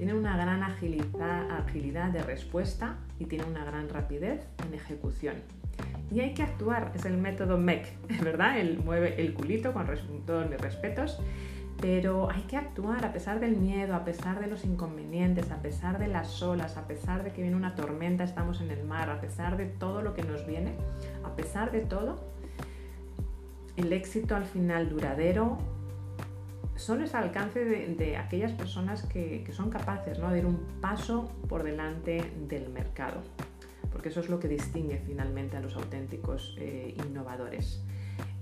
tiene una gran agilidad, de respuesta y tiene una gran rapidez en ejecución. Y hay que actuar, es el método MEC, ¿verdad? Él mueve el culito con todos mis respetos, pero hay que actuar a pesar del miedo, a pesar de los inconvenientes, a pesar de las olas, a pesar de que viene una tormenta, estamos en el mar, a pesar de todo lo que nos viene, a pesar de todo, el éxito al final duradero solo es al alcance de, aquellas personas que, son capaces ¿no? de ir un paso por delante del mercado, porque eso es lo que distingue finalmente a los auténticos eh, innovadores.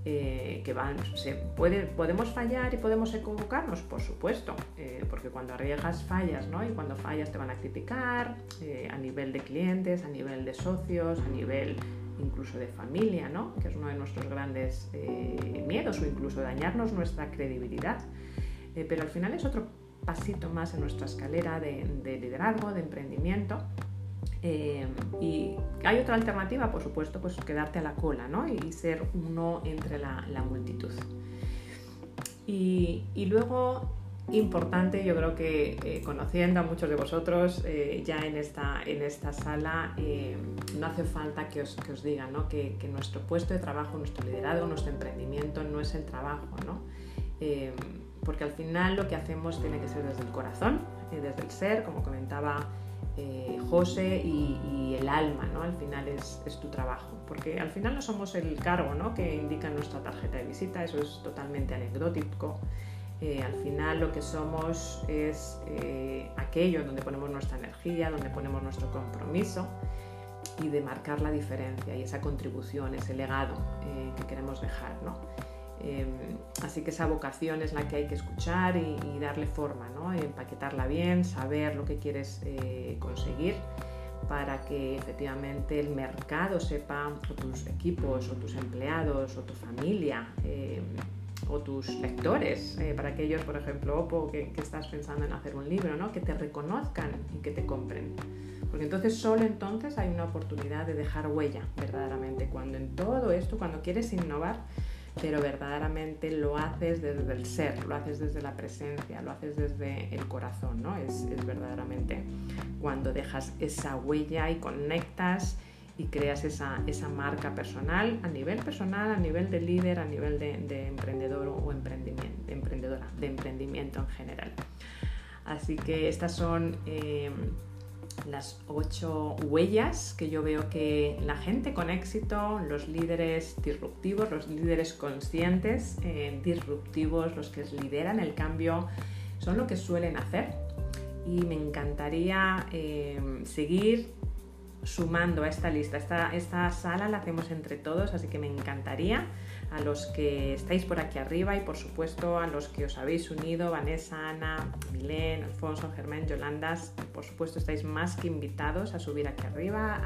Eh, que van, se puede, podemos fallar y podemos equivocarnos, por supuesto, eh, porque cuando arriesgas fallas, ¿no? Y cuando fallas te van a criticar a nivel de clientes, a nivel de socios, a nivel incluso de familia, ¿no? que es uno de nuestros grandes eh, miedos, o incluso dañarnos nuestra credibilidad. Eh, pero al final es otro pasito más en nuestra escalera de, liderazgo, de emprendimiento. Eh, y hay otra alternativa, por supuesto, pues quedarte a la cola ¿no? y ser uno entre la, multitud. Y, y, luego importante, yo creo que eh, conociendo a muchos de vosotros eh, ya en esta, en esta sala, no hace falta que os, que os digan ¿no? que, que, nuestro puesto de trabajo, nuestro liderazgo, nuestro emprendimiento no es el trabajo, ¿no? porque al final lo que hacemos tiene que ser desde el corazón, desde el ser, como comentaba José, y, y, el alma, ¿no? al final es, es, tu trabajo, porque al final no somos el cargo ¿no? que indica nuestra tarjeta de visita, eso es totalmente anecdótico. Eh, al final lo que somos es eh, aquello donde ponemos nuestra energía, donde ponemos nuestro compromiso y de marcar la diferencia y esa contribución, ese legado eh, que queremos dejar. ¿no? Así que esa vocación es la que hay que escuchar y, darle forma, ¿no? empaquetarla bien, saber lo que quieres conseguir para que efectivamente el mercado sepa, o tus equipos, o tus empleados, o tu familia, o tus lectores, eh, para aquellos, por ejemplo, Oppo, que, estás pensando en hacer un libro, ¿no? que te reconozcan y que te compren. Porque entonces, solo entonces hay una oportunidad de dejar huella, verdaderamente. Cuando en todo esto, cuando quieres innovar, pero verdaderamente lo haces desde el ser, lo haces desde la presencia, lo haces desde el corazón, ¿no? Es, es verdaderamente cuando dejas esa huella y conectas y creas esa, esa, marca personal a nivel personal, a nivel de líder, a nivel de, emprendedor o emprendimiento, emprendedora, de emprendimiento en general. Así que estas son eh, las ocho huellas que yo veo que la gente con éxito, los líderes disruptivos, los líderes conscientes, eh, disruptivos, los que lideran el cambio, son lo que suelen hacer. Y me encantaría eh, seguir sumando a esta lista. Esta, esta sala la hacemos entre todos, así que me encantaría a los que estáis por aquí arriba y por supuesto a los que os habéis unido, Vanessa, Ana, Milén, Alfonso, Germán, Yolandas, por supuesto estáis más que invitados a subir aquí arriba,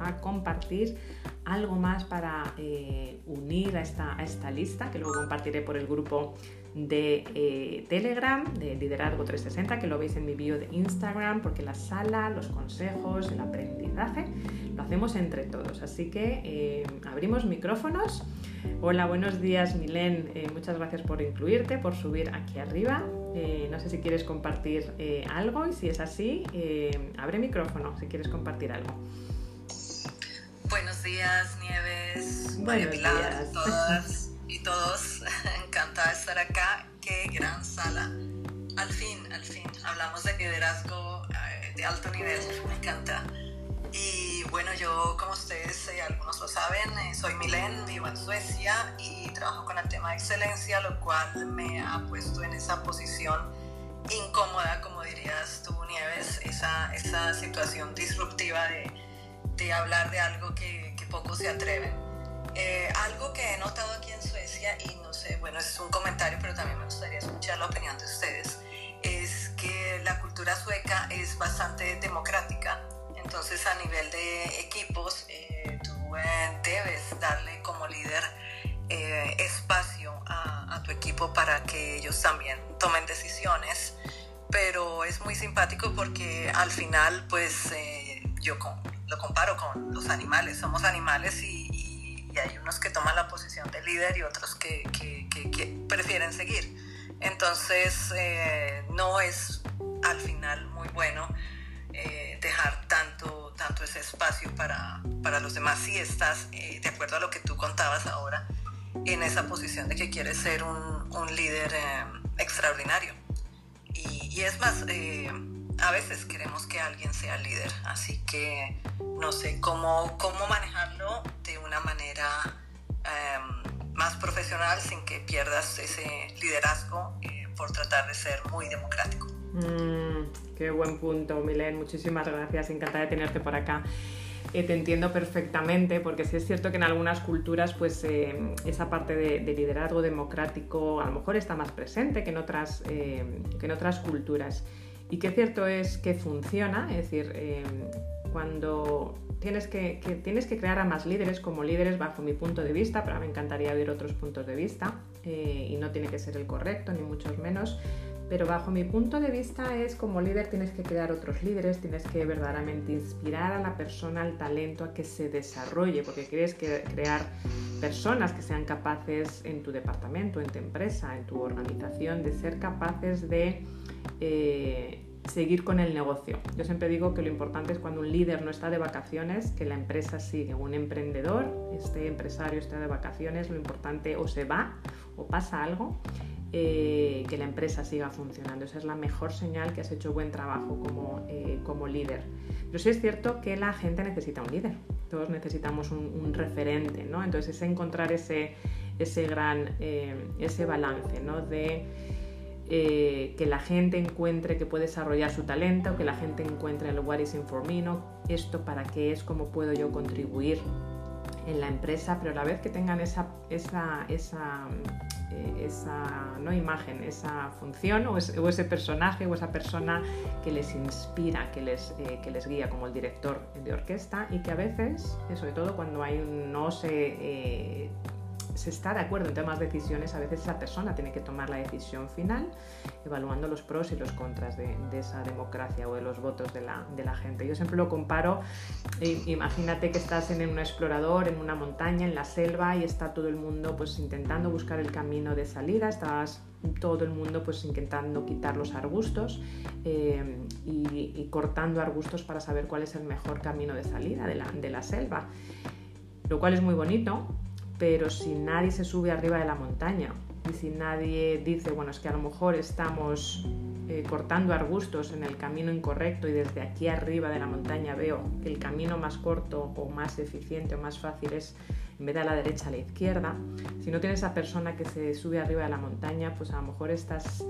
a, compartir algo más para eh, unir a esta, a esta lista que luego compartiré por el grupo de eh, Telegram, de Liderazgo 360, que lo veis en mi bio de Instagram, porque la sala, los consejos, el aprendizaje, lo hacemos entre todos. Así que eh, abrimos micrófonos. Hola, buenos días, Milén. Eh, muchas gracias por incluirte, por subir aquí arriba. no sé si quieres compartir algo y si es así, abre micrófono si quieres compartir algo. Buenos días, Nieves. Buenos días. todas y todos. Encantada de estar acá. Qué gran sala. Al fin, al fin, hablamos de liderazgo eh, de alto nivel. Me encanta. Y bueno, yo, como ustedes, eh, algunos lo saben, eh, soy Milen, vivo en Suecia y trabajo con el tema de excelencia, lo cual me ha puesto en esa posición incómoda, como dirías tú, Nieves, esa, esa situación disruptiva de, de hablar de algo que, que pocos se atreven. Eh, algo que he notado aquí en Suecia, y no sé, bueno, es un comentario, pero también me gustaría escuchar la opinión de ustedes, es que la cultura sueca es bastante democrática. Entonces, a nivel de equipos, eh, tú eh, debes darle como líder espacio a, a, tu equipo para que ellos también tomen decisiones. Pero es muy simpático porque al final, pues yo lo comparo con los animales. Somos animales y Entonces, eh, no es al final muy bueno eh, dejar tanto, tanto ese espacio para, para los demás si estás, eh, de acuerdo a lo que tú contabas ahora, en esa posición de que quieres ser un, un líder extraordinario. Y, y, es más, a veces queremos que alguien sea líder, así que no sé cómo, cómo manejarlo de una manera em, más profesional sin que pierdas ese liderazgo eh, por tratar de ser muy democrático. Mm, qué buen punto, Milen. Muchísimas gracias. Encantada de tenerte por acá. Eh, te entiendo perfectamente, porque sí es cierto que en algunas culturas pues, eh, esa parte de, liderazgo democrático a lo mejor está más presente que en otras, que en otras culturas. Y qué cierto es que funciona, es decir, cuando tienes que, tienes que crear a más líderes como líderes bajo mi punto de vista, pero me encantaría ver otros puntos de vista eh, y no tiene que ser el correcto, ni mucho menos. Pero bajo mi punto de vista es como líder tienes que crear otros líderes, tienes que verdaderamente inspirar a la persona, al talento, a que se desarrolle, porque quieres crear personas que sean capaces en tu departamento, en tu empresa, en tu organización, de ser capaces de eh, seguir con el negocio. Yo siempre digo que lo importante es cuando un líder no está de vacaciones, que la empresa sigue. Un emprendedor, este empresario está de vacaciones, lo importante o se va o pasa algo, eh, que la empresa siga funcionando. Esa es la mejor señal que has hecho buen trabajo como, eh, como líder. Pero sí es cierto que la gente necesita un líder. Todos necesitamos un, referente, ¿no? Entonces es encontrar ese, ese gran, eh, ese balance, ¿no? De eh, que la gente encuentre que puede desarrollar su talento, que la gente encuentre el what is in for me, esto para qué es, cómo puedo yo contribuir en la empresa, pero a la vez que tengan esa, esa, esa, eh, esa ¿no? imagen, esa función o, ese personaje o esa persona que les inspira, que les, eh, que les guía como el director de orquesta y que a veces, sobre todo cuando hay un no se se está de acuerdo en temas de decisiones, a veces esa persona tiene que tomar la decisión final, evaluando los pros y los contras de, esa democracia o de los votos de la, gente. Yo siempre lo comparo, imagínate que estás en un explorador, en una montaña, en la selva, y está todo el mundo pues intentando buscar el camino de salida, estás todo el mundo pues intentando quitar los arbustos eh, y, cortando arbustos para saber cuál es el mejor camino de salida de la, de la selva lo cual es muy bonito, pero si nadie se sube arriba de la montaña y si nadie dice, bueno, es que a lo mejor estamos eh, cortando arbustos en el camino incorrecto y desde aquí arriba de la montaña veo que el camino más corto o más eficiente o más fácil es en vez de a la derecha a la izquierda, si no tienes esa persona que se sube arriba de la montaña, pues a lo mejor estás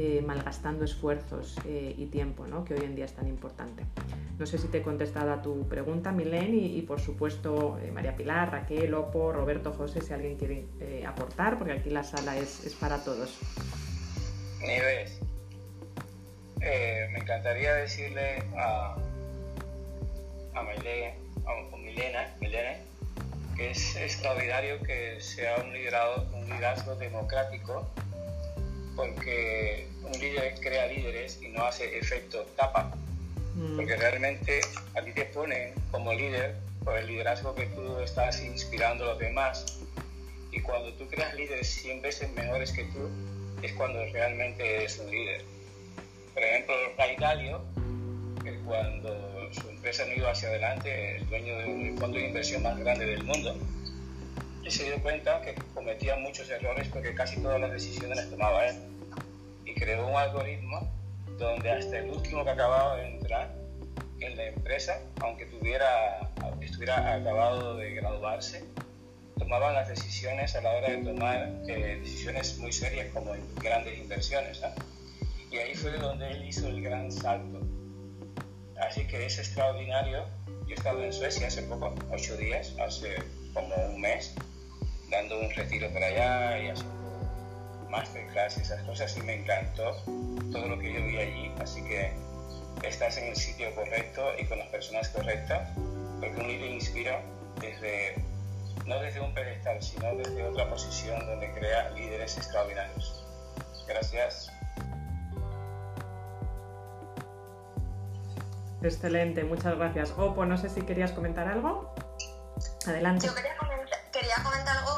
eh, malgastando esfuerzos eh, y tiempo, ¿no? que hoy en día es tan importante. No sé si te he contestado a tu pregunta, Milén, y, por supuesto eh, María Pilar, Raquel, Opo, Roberto, José, si alguien quiere aportar, porque aquí la sala es, para todos. Nieves, me encantaría decirle a, a, a Milena, que es extraordinario que sea un, liderado, un liderazgo democrático porque un líder crea líderes y no hace efecto tapa. Mm. Porque realmente a ti te ponen como líder por el liderazgo que tú estás inspirando a los demás. Y cuando tú creas líderes 100 veces mejores que tú, es cuando realmente eres un líder. Por ejemplo, Ray Dalio, que cuando su empresa no iba hacia adelante, el dueño del fondo de inversión más grande del mundo, y se dio cuenta que cometía muchos errores porque casi todas las decisiones las tomaba él. Y creó un algoritmo donde hasta el último que acababa de entrar en la empresa, aunque tuviera, estuviera acabado de graduarse, tomaban las decisiones a la hora de tomar eh, decisiones muy serias como grandes inversiones. Y ahí fue donde él hizo el gran salto. Así que es extraordinario. Yo he estado en Suecia hace poco, ocho días, hace como un mes, dando un retiro por allá y haciendo masterclass y esas cosas y me encantó todo lo que yo vi allí, así que estás en el sitio correcto y con las personas correctas, porque un líder inspira desde, no desde un pedestal, sino desde otra posición donde crea líderes extraordinarios. Gracias. Excelente, muchas gracias. Opo, no sé si querías comentar algo. Adelante. Yo quería quería comentar algo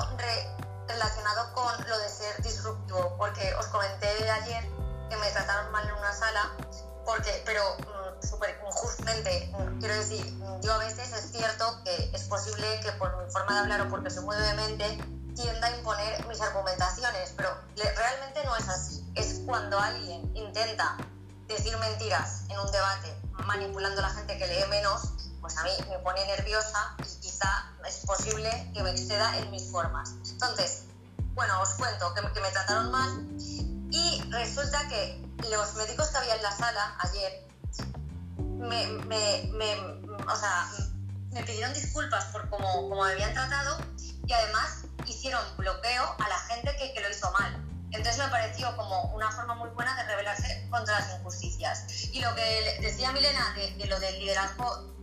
relacionado con lo de ser disruptivo, porque os comenté ayer que me trataron mal en una sala, porque, pero mm, súper injustamente, mm, quiero decir, yo a veces es cierto que es posible que por mi forma de hablar o porque soy muy vehemente tienda a imponer mis argumentaciones, pero realmente no es así. Es cuando alguien intenta decir mentiras en un debate manipulando a la gente que lee menos, pues a mí me pone nerviosa y quizá es posible que me exceda en mis formas. Entonces, bueno, os cuento que, me trataron mal y resulta que los médicos que había en la sala ayer me, me, me, o sea, me pidieron disculpas por cómo, cómo, me habían tratado y además hicieron bloqueo a la gente que, que, lo hizo mal. Entonces me pareció como una forma muy buena de rebelarse contra las injusticias. Y lo que decía Milena de, de lo del liderazgo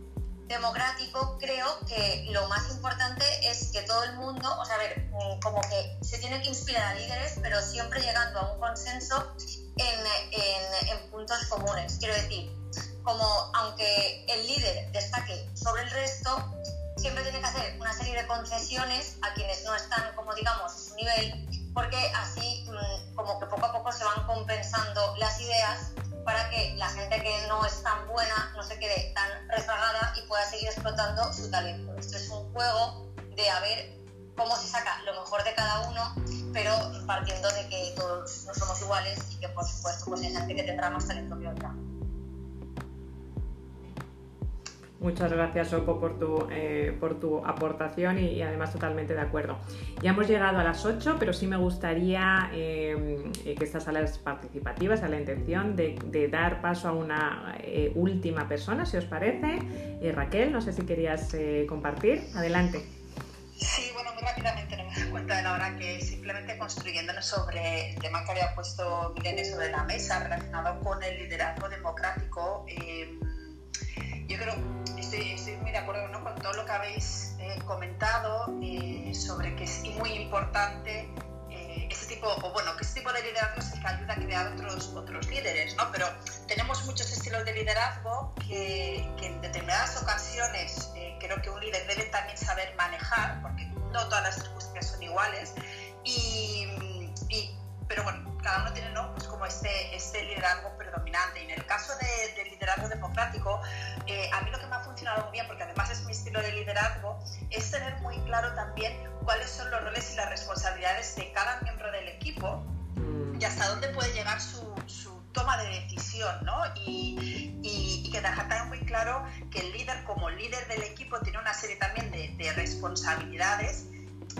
democrático, creo que lo más importante es que todo el mundo, o sea, ver, mm, como que se tiene que inspirar a líderes, pero siempre llegando a un consenso en, en, en puntos comunes. Quiero decir, como aunque el líder destaque sobre el resto, siempre tiene que hacer una serie de concesiones a quienes no están, como digamos, a su nivel, porque así mm, como que poco a poco se van compensando las ideas para que la gente que no es tan buena no se quede tan rezagada y pueda seguir explotando su talento. Esto es un juego de a ver cómo se saca lo mejor de cada uno, pero partiendo de que todos no somos iguales y que por supuesto pues hay gente que tendrá más talento que otra. Muchas gracias, Sopo, por tu, eh, por tu aportación y, además totalmente de acuerdo. Ya hemos llegado a las 8, pero sí me gustaría eh, que esta sala es participativa, esa es la intención de, dar paso a una eh, última persona, si os parece. Raquel, no sé si querías compartir. Adelante. Sí, bueno, muy rápidamente no me doy cuenta de la hora que simplemente construyéndonos sobre el tema que había puesto Milene sobre la mesa relacionado con el liderazgo democrático yo creo, estoy, estoy muy de acuerdo con todo lo que habéis eh, comentado eh, sobre que es muy importante ese tipo, o bueno, que ese tipo de liderazgo es el que ayuda a crear otros, otros líderes, ¿no? Pero tenemos muchos estilos de liderazgo que, en determinadas ocasiones creo que un líder debe también saber manejar, porque no todas las circunstancias son iguales, y, y pero bueno, cada uno tiene ¿no? pues como este, este liderazgo predominante. Y en el caso de, del liderazgo democrático, eh, a mí lo que me ha funcionado muy bien, porque además es mi estilo de liderazgo, es tener muy claro también cuáles son los roles y las responsabilidades de cada miembro del equipo y hasta dónde puede llegar su, su toma de decisión, ¿no? Y, y, y, que dejar también muy claro que el líder como líder del equipo tiene una serie también de, de responsabilidades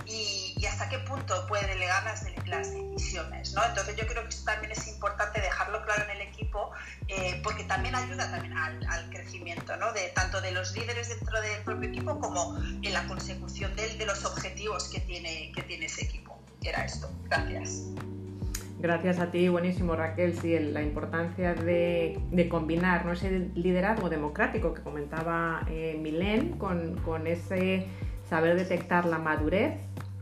y, hasta qué punto puede delegar las, las, decisiones. ¿no? Entonces yo creo que esto también es importante dejarlo claro en el equipo eh, porque también ayuda también al, al crecimiento ¿no? de, tanto de los líderes dentro del propio equipo como en la consecución de, de los objetivos que tiene, que tiene ese equipo. Era esto. Gracias. Gracias a ti, buenísimo Raquel, sí, la importancia de, de combinar ¿no? ese liderazgo democrático que comentaba eh, Milén con, con ese saber detectar la madurez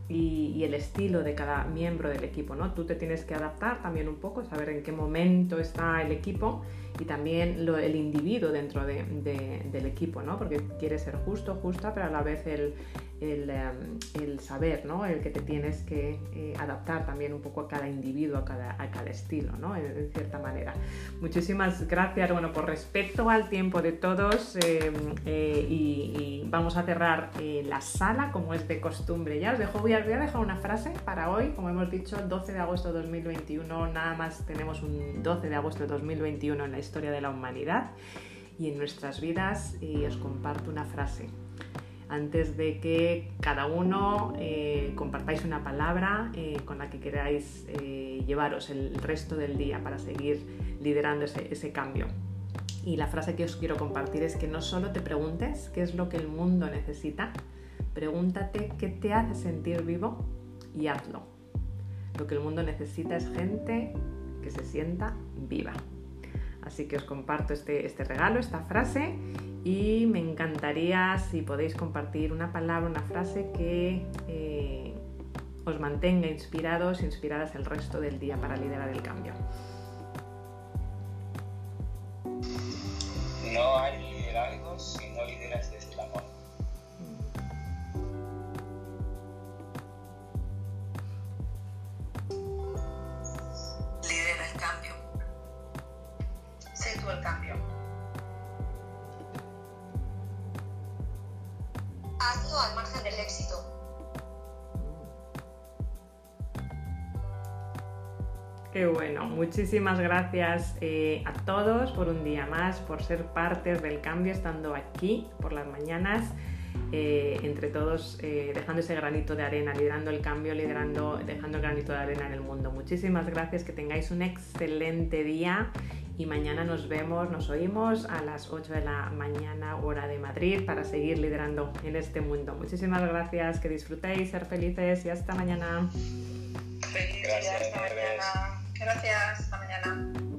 y, el estilo de cada miembro del equipo, ¿no? Tú te tienes que adaptar también un poco, saber en qué momento está el equipo y también lo, el individuo dentro del equipo, ¿no? Porque quiere ser justo, justa, pero a la vez el, el, em, el saber, ¿no? El que te tienes que eh, adaptar también un poco a cada individuo, a cada, estilo, ¿no? En, cierta manera. Muchísimas gracias, bueno, por respecto al tiempo de todos em, eh, y, vamos a cerrar eh, la sala como es de costumbre. Ya os dejo, voy a, voy a dejar una frase para hoy, como hemos dicho, 12 de agosto de 2021, nada más tenemos un 12 de agosto de 2021 en la historia de la humanidad y en nuestras vidas y os comparto una frase antes de que cada uno eh, compartáis una palabra eh, con la que queráis eh, llevaros el resto del día para seguir liderando ese, ese, cambio. Y la frase que os quiero compartir es que no solo te preguntes qué es lo que el mundo necesita, pregúntate qué te hace sentir vivo y hazlo. Lo que el mundo necesita es gente que se sienta viva. Así que os comparto este, este regalo, esta frase y me encantaría si podéis compartir una palabra, una frase que eh, os mantenga inspirados, inspiradas el resto del día para liderar el cambio. No hay liderazgo si Hazlo al margen del éxito. Qué bueno, muchísimas gracias eh, a todos por un día más, por ser partes del cambio, estando aquí por las mañanas. Eh, entre todos eh, dejando ese granito de arena, liderando el cambio, liderando, dejando el granito de arena en el mundo. Muchísimas gracias, que tengáis un excelente día y mañana nos vemos, nos oímos a las 8 de la mañana hora de Madrid para seguir liderando en este mundo. Muchísimas gracias, que disfrutéis, ser felices y hasta mañana. Feliz hasta mañana. Gracias, hasta mañana.